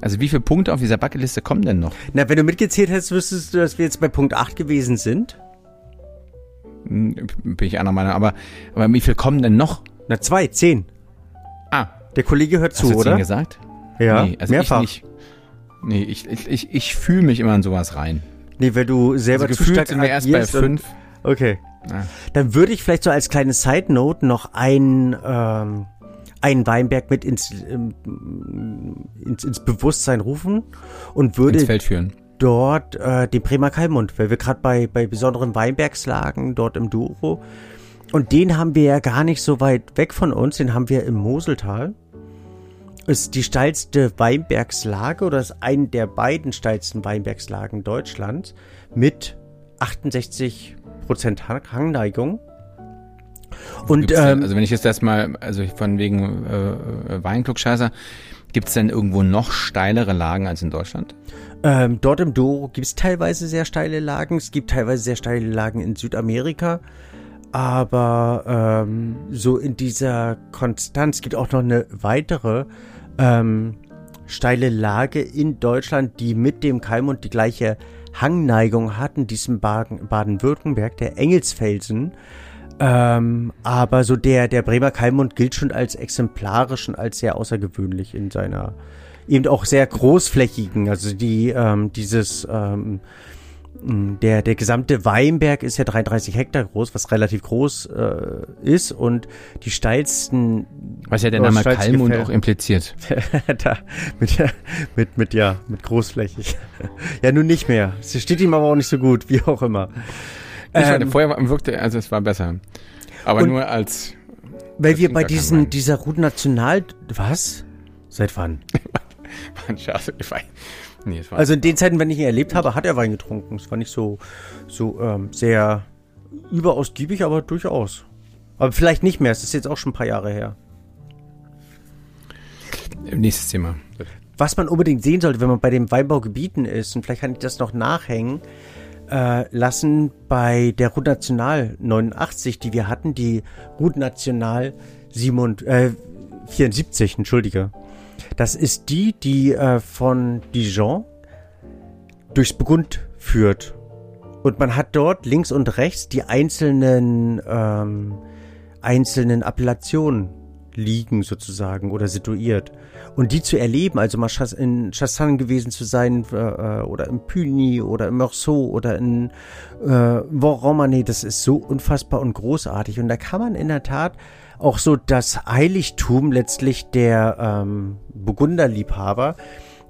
Also wie viele Punkte auf dieser Bucketliste kommen denn noch? Na, wenn du mitgezählt hättest, wüsstest du, dass wir jetzt bei Punkt 8 gewesen sind? Hm, bin ich einer Meinung. Aber, aber wie viel kommen denn noch? Na, zwei, zehn. Ah. Der Kollege hört Hast zu, du oder? Zehn gesagt? Ja, nee, also mehrfach. Ich nicht. Nee, ich, ich, ich, ich fühle mich immer in sowas rein. Nee, weil du selber Also zu stark sind wir erst bei und- fünf. Okay. Ah. Dann würde ich vielleicht so als kleine Side Note noch ein, ähm, einen Weinberg mit ins, ähm, ins, ins Bewusstsein rufen und würde Ins Feld führen. dort äh, den Bremer Kalmund, weil wir gerade bei, bei besonderen Weinbergslagen dort im Douro und den haben wir ja gar nicht so weit weg von uns, den haben wir im Moseltal. Ist die steilste Weinbergslage oder ist eine der beiden steilsten Weinbergslagen Deutschlands mit 68 Prozent Hangneigung. Und ähm, also wenn ich jetzt das mal, also von wegen äh, äh, Weinklugscheißer, gibt es denn irgendwo noch steilere Lagen als in Deutschland? Ähm, dort im Douro gibt es teilweise sehr steile Lagen. Es gibt teilweise sehr steile Lagen in Südamerika. Aber ähm, so in dieser Konstanz gibt auch noch eine weitere ähm, steile Lage in Deutschland, die mit dem Kalmund die gleiche Hangneigung hat, in diesem Baden- Baden-Württemberg, der Engelsfelsen. Ähm, aber so der, der Bremer Kalmund gilt schon als exemplarisch und als sehr außergewöhnlich in seiner eben auch sehr großflächigen, also die, ähm, dieses, ähm, der, der gesamte Weinberg ist ja 33 Hektar groß, was relativ groß äh, ist und die steilsten, Was ja der Name Kalmund auch impliziert. da, mit, mit, mit, ja, mit großflächig. ja, nun nicht mehr. Es steht ihm aber auch nicht so gut, wie auch immer. Ich Ähm, meine, vorher wirkte, also es war besser. Aber nur als Weil wir bei diesen, dieser Route National, was? Seit wann? ein Scherz. Ich weiß- Nee, Also in den Zeiten, wenn ich ihn erlebt habe, hat er Wein getrunken. Es war nicht so, so ähm, sehr überausgiebig, aber durchaus. Aber vielleicht nicht mehr. Es ist jetzt auch schon ein paar Jahre her. nächstes Thema. Was man unbedingt sehen sollte, wenn man bei den Weinbaugebieten ist, und vielleicht kann ich das noch nachhängen, äh, lassen bei der Route National 89, die wir hatten, die Route National 7, äh, 74, entschuldige. Das ist die, die äh, von Dijon durchs Burgund führt. Und man hat dort links und rechts die einzelnen, ähm, einzelnen Appellationen liegen sozusagen oder situiert. Und die zu erleben, also mal in Chassagne gewesen zu sein äh, äh, oder im Puny oder im Meursault oder in äh, Vaux-Romanée, das ist so unfassbar und großartig. Und da kann man in der Tat auch so das Heiligtum letztlich der ähm, Burgunderliebhaber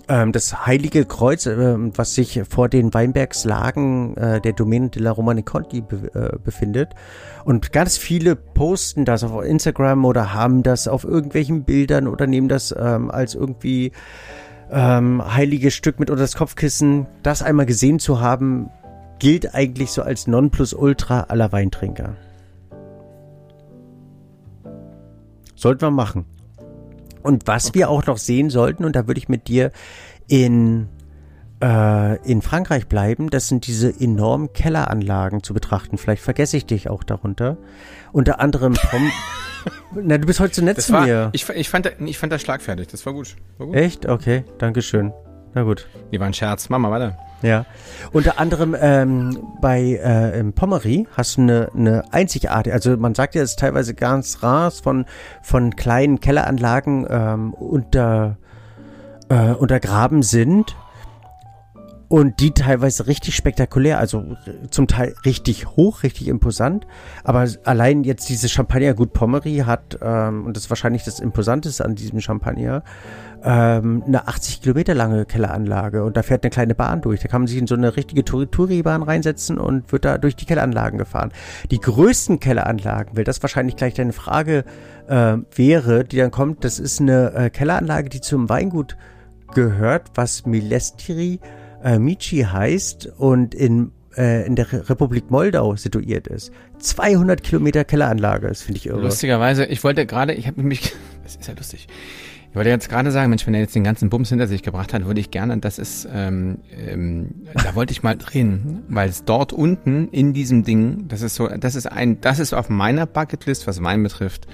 ähm, das Heilige Kreuz, ähm, was sich vor den Weinbergslagen äh, der Domäne la Romane Conti be äh, befindet. Und ganz viele posten das auf Instagram oder haben das auf irgendwelchen Bildern oder nehmen das ähm, als irgendwie ähm, heiliges Stück mit unter das Kopfkissen. Das einmal gesehen zu haben, gilt eigentlich so als Nonplusultra aller Weintrinker. Sollten wir machen. Und was wir auch noch sehen sollten, und da würde ich mit dir in, äh, in Frankreich bleiben, das sind diese enormen Kelleranlagen zu betrachten. Vielleicht vergesse ich dich auch darunter. Unter anderem Pom Na, du bist heute so nett Das zu war, mir. ich, ich, fand, ich fand das schlagfertig. Das war gut. War gut. Echt? Okay, Dankeschön. Na gut. Die war ein Scherz. Mach mal weiter. Ja. Unter anderem ähm, bei äh, Pommery hast du eine, eine einzigartige, also man sagt ja, es ist teilweise ganz rar von, von kleinen Kelleranlagen ähm, unter, äh, untergraben sind und die teilweise richtig spektakulär, also zum Teil richtig hoch, richtig imposant. Aber allein jetzt diese Champagnergut Pommery hat, ähm, und das ist wahrscheinlich das Imposanteste an diesem Champagner, ähm, eine 80 Kilometer lange Kelleranlage und da fährt eine kleine Bahn durch. Da kann man sich in so eine richtige Touri- Touri-Bahn reinsetzen und wird da durch die Kelleranlagen gefahren. Die größten Kelleranlagen, weil das wahrscheinlich gleich deine Frage äh, wäre, die dann kommt, das ist eine äh, Kelleranlage, die zum Weingut gehört, was Milestiri äh, Mici heißt und in, äh, in der Re- Republik Moldau situiert ist. 200 Kilometer Kelleranlage, das finde ich irre. Lustigerweise, ich wollte gerade, ich habe mich, das ist ja lustig. Ich wollte jetzt gerade sagen, Mensch, wenn er jetzt den ganzen Bums hinter sich gebracht hat, würde ich gerne, das ist, ähm, ähm, da wollte ich mal drehen, weil es dort unten in diesem Ding, das ist so, das ist ein, das ist auf meiner Bucketlist, was Wein betrifft,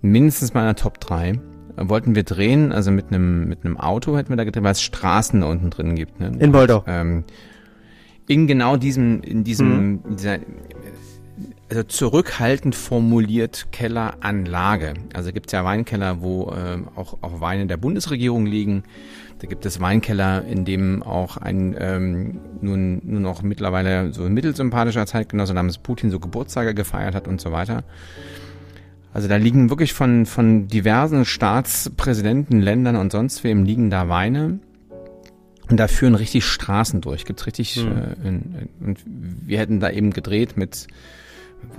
mindestens meiner Top 3. Wollten wir drehen, also mit einem mit einem Auto hätten wir da gedreht, weil es Straßen da unten drin gibt. Ne? In Moldau. ähm, in genau diesem, in diesem, Mhm. dieser, also zurückhaltend formuliert Kelleranlage. Also gibt es ja Weinkeller, wo äh, auch, auch Weine der Bundesregierung liegen. Da gibt es Weinkeller, in dem auch ein ähm, nun nur noch mittlerweile so mittelsympathischer Zeitgenosse namens Putin so Geburtstage gefeiert hat und so weiter. Also da liegen wirklich von, von diversen Staatspräsidenten, Ländern und sonst wem liegen da Weine. Und da führen richtig Straßen durch. Gibt's richtig, mhm. äh, in, in, und wir hätten da eben gedreht mit,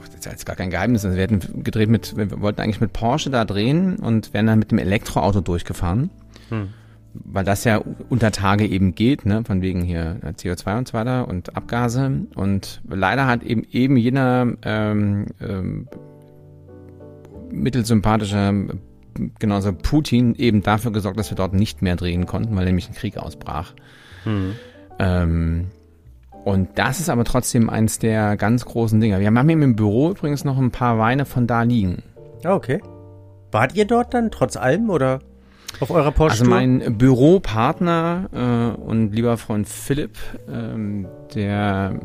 das ist jetzt gar kein Geheimnis, also wir hätten gedreht mit, wir wollten eigentlich mit Porsche da drehen und wären dann mit dem Elektroauto durchgefahren. Mhm. Weil das ja unter Tage eben geht, ne, von wegen hier CO2 und so weiter und Abgase. Und leider hat eben eben jener ähm, ähm, mittelsympathischer genauso Putin eben dafür gesorgt, dass wir dort nicht mehr drehen konnten, weil nämlich ein Krieg ausbrach. Mhm. Ähm, und das ist aber trotzdem eins der ganz großen Dinge. Wir haben eben im Büro übrigens noch ein paar Weine von da liegen. Ah, okay. Wart ihr dort dann trotz allem oder? auf eurer Porsche? Also mein Büropartner äh, und lieber Freund Philipp, ähm, der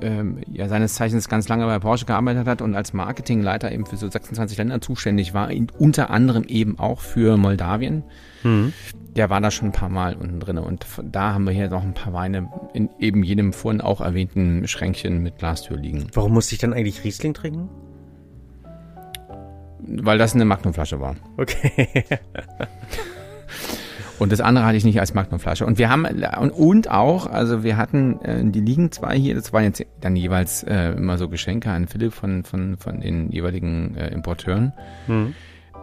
ähm, ja seines Zeichens ganz lange bei Porsche gearbeitet hat und als Marketingleiter eben für so 26 Länder zuständig war, unter anderem eben auch für Moldawien. Mhm. Der war da schon ein paar Mal unten drin und da haben wir hier noch ein paar Weine in eben jenem vorhin auch erwähnten Schränkchen mit Glastür liegen. Warum musste ich dann eigentlich Riesling trinken? Weil das eine Magnumflasche war. Okay. Und das andere hatte ich nicht als Magnumflasche. Und wir haben, und, und auch, also wir hatten, äh, die liegen zwei hier, das waren jetzt dann jeweils äh, immer so Geschenke an Philipp von, von, von den jeweiligen äh, Importeuren. Mhm.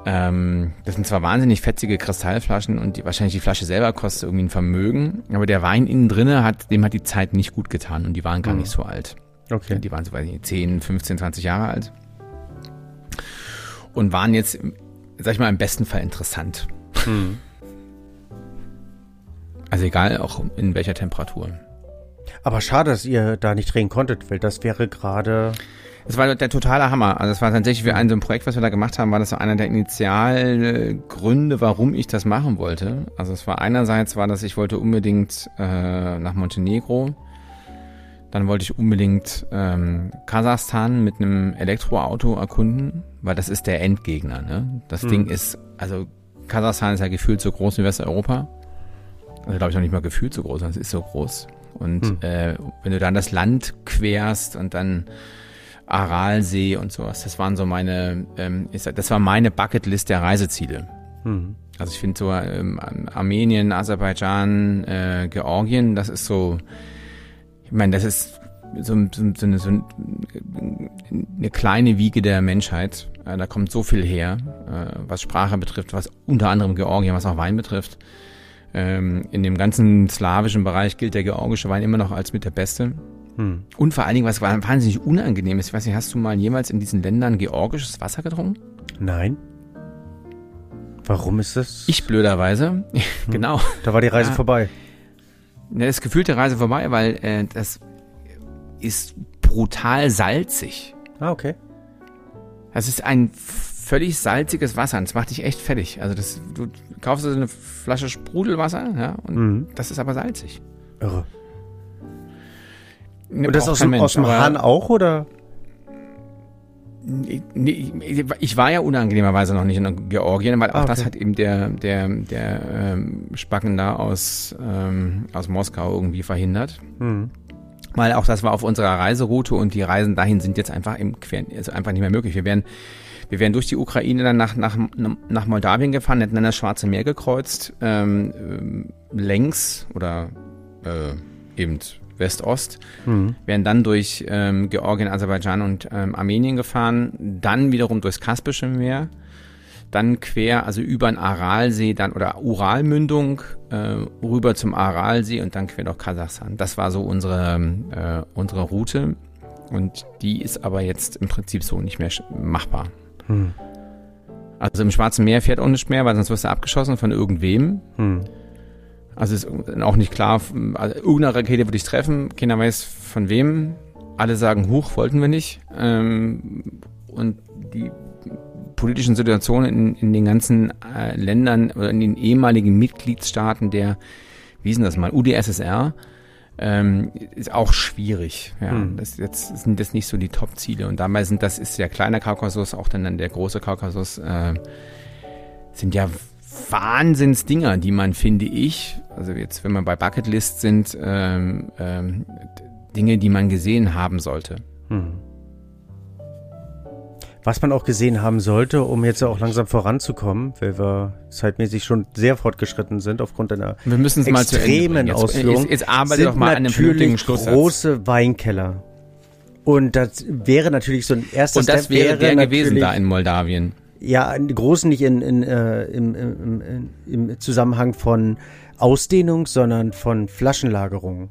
Ähm, das sind zwar wahnsinnig fetzige Kristallflaschen und die, wahrscheinlich die Flasche selber kostet irgendwie ein Vermögen, aber der Wein innen drinne hat, dem hat die Zeit nicht gut getan und die waren gar mhm. nicht so alt. Okay. Die waren so, weiß ich nicht, 10, 15, 20 Jahre alt. Und waren jetzt, sag ich mal, im besten Fall interessant. Mhm. Also egal, auch in welcher Temperatur. Aber schade, dass ihr da nicht drehen konntet, weil das wäre gerade. Es war der totale Hammer. Also es war tatsächlich für ein so ein Projekt, was wir da gemacht haben, war das so einer der Initialgründe, warum ich das machen wollte. Also es war einerseits war das, ich wollte unbedingt äh, nach Montenegro. Dann wollte ich unbedingt ähm, Kasachstan mit einem Elektroauto erkunden, weil das ist der Endgegner. Ne? Das hm. Ding ist, also Kasachstan ist ja gefühlt so groß wie Westeuropa. Also glaube ich noch nicht mal gefühlt so groß, sondern es ist so groß. Und hm. äh, wenn du dann das Land querst und dann Aralsee und sowas, das waren so meine, ähm, das war meine Bucketlist der Reiseziele. Hm. Also ich finde so ähm, Armenien, Aserbaidschan, äh, Georgien, das ist so, ich meine, das ist so, so, so, so eine kleine Wiege der Menschheit. Äh, da kommt so viel her, äh, was Sprache betrifft, was unter anderem Georgien, was auch Wein betrifft. Ähm, in dem ganzen slawischen Bereich gilt der georgische Wein immer noch als mit der beste. Hm. Und vor allen Dingen, was wahnsinnig unangenehm ist, ich weiß nicht, hast du mal jemals in diesen Ländern georgisches Wasser getrunken? Nein. Warum ist das? Ich blöderweise. Hm. genau. Da war die Reise ja. vorbei. Ja, das gefühlte Reise vorbei, weil äh, das ist brutal salzig. Ah, okay. Das ist ein völlig salziges Wasser. Und das macht dich echt fertig. Also das, du kaufst also eine Flasche Sprudelwasser, ja, und mhm. das ist aber salzig. Irre. Ne, und das aus, Mensch, aus dem Hahn auch, oder? Ich war ja unangenehmerweise noch nicht in Georgien, weil auch ah, okay. das hat eben der, der, der ähm, Spacken da aus, ähm, aus Moskau irgendwie verhindert. Mhm. Weil auch das war auf unserer Reiseroute und die Reisen dahin sind jetzt einfach im Quer, also einfach nicht mehr möglich. Wir werden wir wären durch die Ukraine dann nach, nach, nach Moldawien gefahren, hätten dann das Schwarze Meer gekreuzt, ähm, äh, längs oder äh, eben West-Ost, mhm. wären dann durch ähm, Georgien, Aserbaidschan und ähm, Armenien gefahren, dann wiederum durchs Kaspische Meer, dann quer, also über den Aralsee dann oder Uralmündung äh, rüber zum Aralsee und dann quer durch Kasachstan. Das war so unsere, äh, unsere Route und die ist aber jetzt im Prinzip so nicht mehr machbar. Hm. Also im Schwarzen Meer fährt auch nicht mehr, weil sonst wirst du abgeschossen von irgendwem. Hm. Also ist auch nicht klar, also irgendeine Rakete würde ich treffen, keiner weiß von wem. Alle sagen, hoch wollten wir nicht. Ähm, und die politischen Situationen in, in den ganzen äh, Ländern oder in den ehemaligen Mitgliedstaaten der, wie ist denn das mal, UdSSR, ähm, ist auch schwierig. Ja, hm. das jetzt sind das nicht so die Top-Ziele und dabei sind das ist der kleine Kaukasus, auch dann, dann der große Kaukasus, äh, sind ja Wahnsinnsdinger, die man finde ich, also jetzt wenn wir bei Bucketlist sind, ähm, ähm, Dinge, die man gesehen haben sollte. Hm. Was man auch gesehen haben sollte, um jetzt auch langsam voranzukommen, weil wir zeitmäßig schon sehr fortgeschritten sind aufgrund einer wir müssen es extremen mal Ausführung. Jetzt, jetzt arbeite doch mal an einem vernünftigen Schlusssatz. große Weinkeller. Und das wäre natürlich so ein erster Und das Step wäre der gewesen da in Moldawien. Ja, groß nicht in, in, äh, im, im, im, im Zusammenhang von Ausdehnung, sondern von Flaschenlagerung.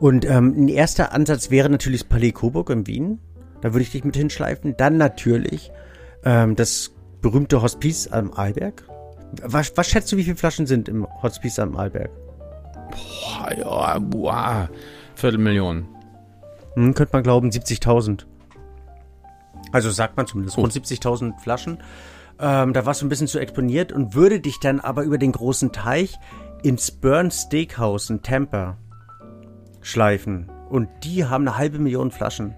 Und ähm, ein erster Ansatz wäre natürlich das Palais Coburg in Wien da würde ich dich mit hinschleifen. Dann natürlich ähm, das berühmte Hospiz am Arlberg. Was, was schätzt du, wie viele Flaschen sind im Hospiz am Arlberg? Boah, ja, boah. Viertelmillion. Hm, könnte man glauben, 70.000. Also sagt man zumindest, rund 70.000 Flaschen. Ähm, da warst du ein bisschen zu exponiert und würde dich dann aber über den großen Teich ins Burn Steakhouse in Tampa schleifen. Und die haben eine halbe Million Flaschen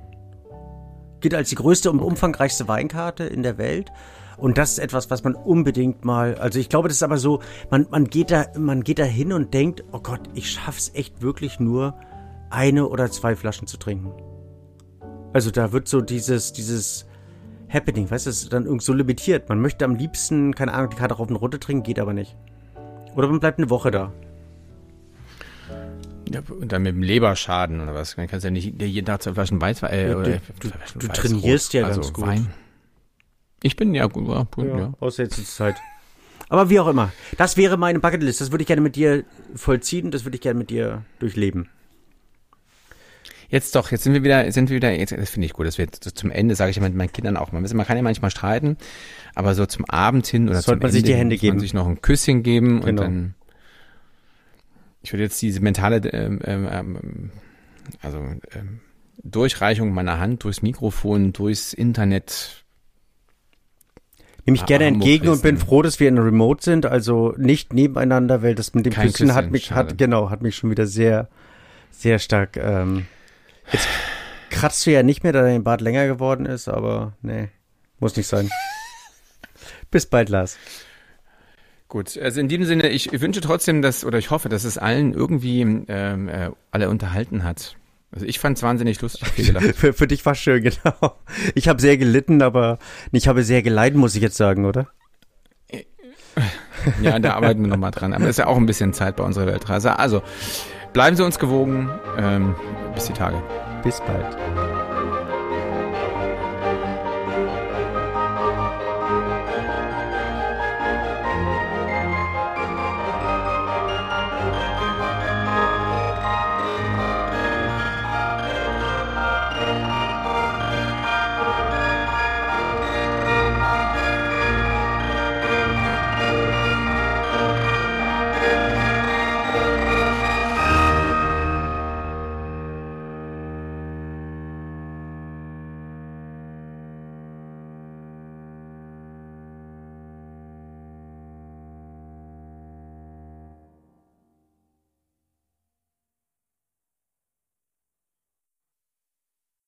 gilt als die größte und umfangreichste Weinkarte in der Welt. Und das ist etwas, was man unbedingt mal, also ich glaube, das ist aber so, man, man geht da, man geht da hin und denkt, oh Gott, ich schaff's echt wirklich nur, eine oder zwei Flaschen zu trinken. Also da wird so dieses, dieses Happening, weißt du, das ist dann irgendwie so limitiert. Man möchte am liebsten, keine Ahnung, die Karte rauf und runter trinken, geht aber nicht. Oder man bleibt eine Woche da. Ja, und dann mit dem Leberschaden oder was? Man kann ja nicht jeden Tag zwei Flaschen Weiß, äh, ja, du, du, du trainierst ja also ganz gut. Wein. Ich bin ja gut, ja, gut, ja. ja. Außer jetzt ist Zeit. Aber wie auch immer. Das wäre meine Bucketlist. Das würde ich gerne mit dir vollziehen. Das würde ich gerne mit dir durchleben. Jetzt doch, jetzt sind wir wieder, sind wir wieder, jetzt, das finde ich gut, das wird so zum Ende, sage ich immer meinen Kindern auch mal. Man kann ja manchmal streiten, aber so zum Abend hin oder Sollte zum man Ende sich die Hände geben. man sich noch ein Küsschen geben genau. und dann ich würde jetzt diese mentale, ähm, ähm, ähm, also ähm, Durchreichung meiner Hand durchs Mikrofon, durchs Internet. Nehme ich gerne entgegen und bin froh, dass wir in Remote sind, also nicht nebeneinander, weil das mit dem Küssen, Küssen, hat mich, schade. hat, genau, hat mich schon wieder sehr, sehr stark, ähm, jetzt kratzt du ja nicht mehr, da dein Bart länger geworden ist, aber nee, muss nicht sein. Bis bald, Lars. Gut, also in diesem Sinne, ich wünsche trotzdem, dass, oder ich hoffe, dass es allen irgendwie ähm, äh, alle unterhalten hat. Also ich fand es wahnsinnig lustig. für, für dich war schön, genau. Ich habe sehr gelitten, aber ich habe sehr geleiden, muss ich jetzt sagen, oder? Ja, da arbeiten wir nochmal dran. Aber es ist ja auch ein bisschen Zeit bei unserer Weltreise. Also bleiben Sie uns gewogen. Ähm, bis die Tage. Bis bald.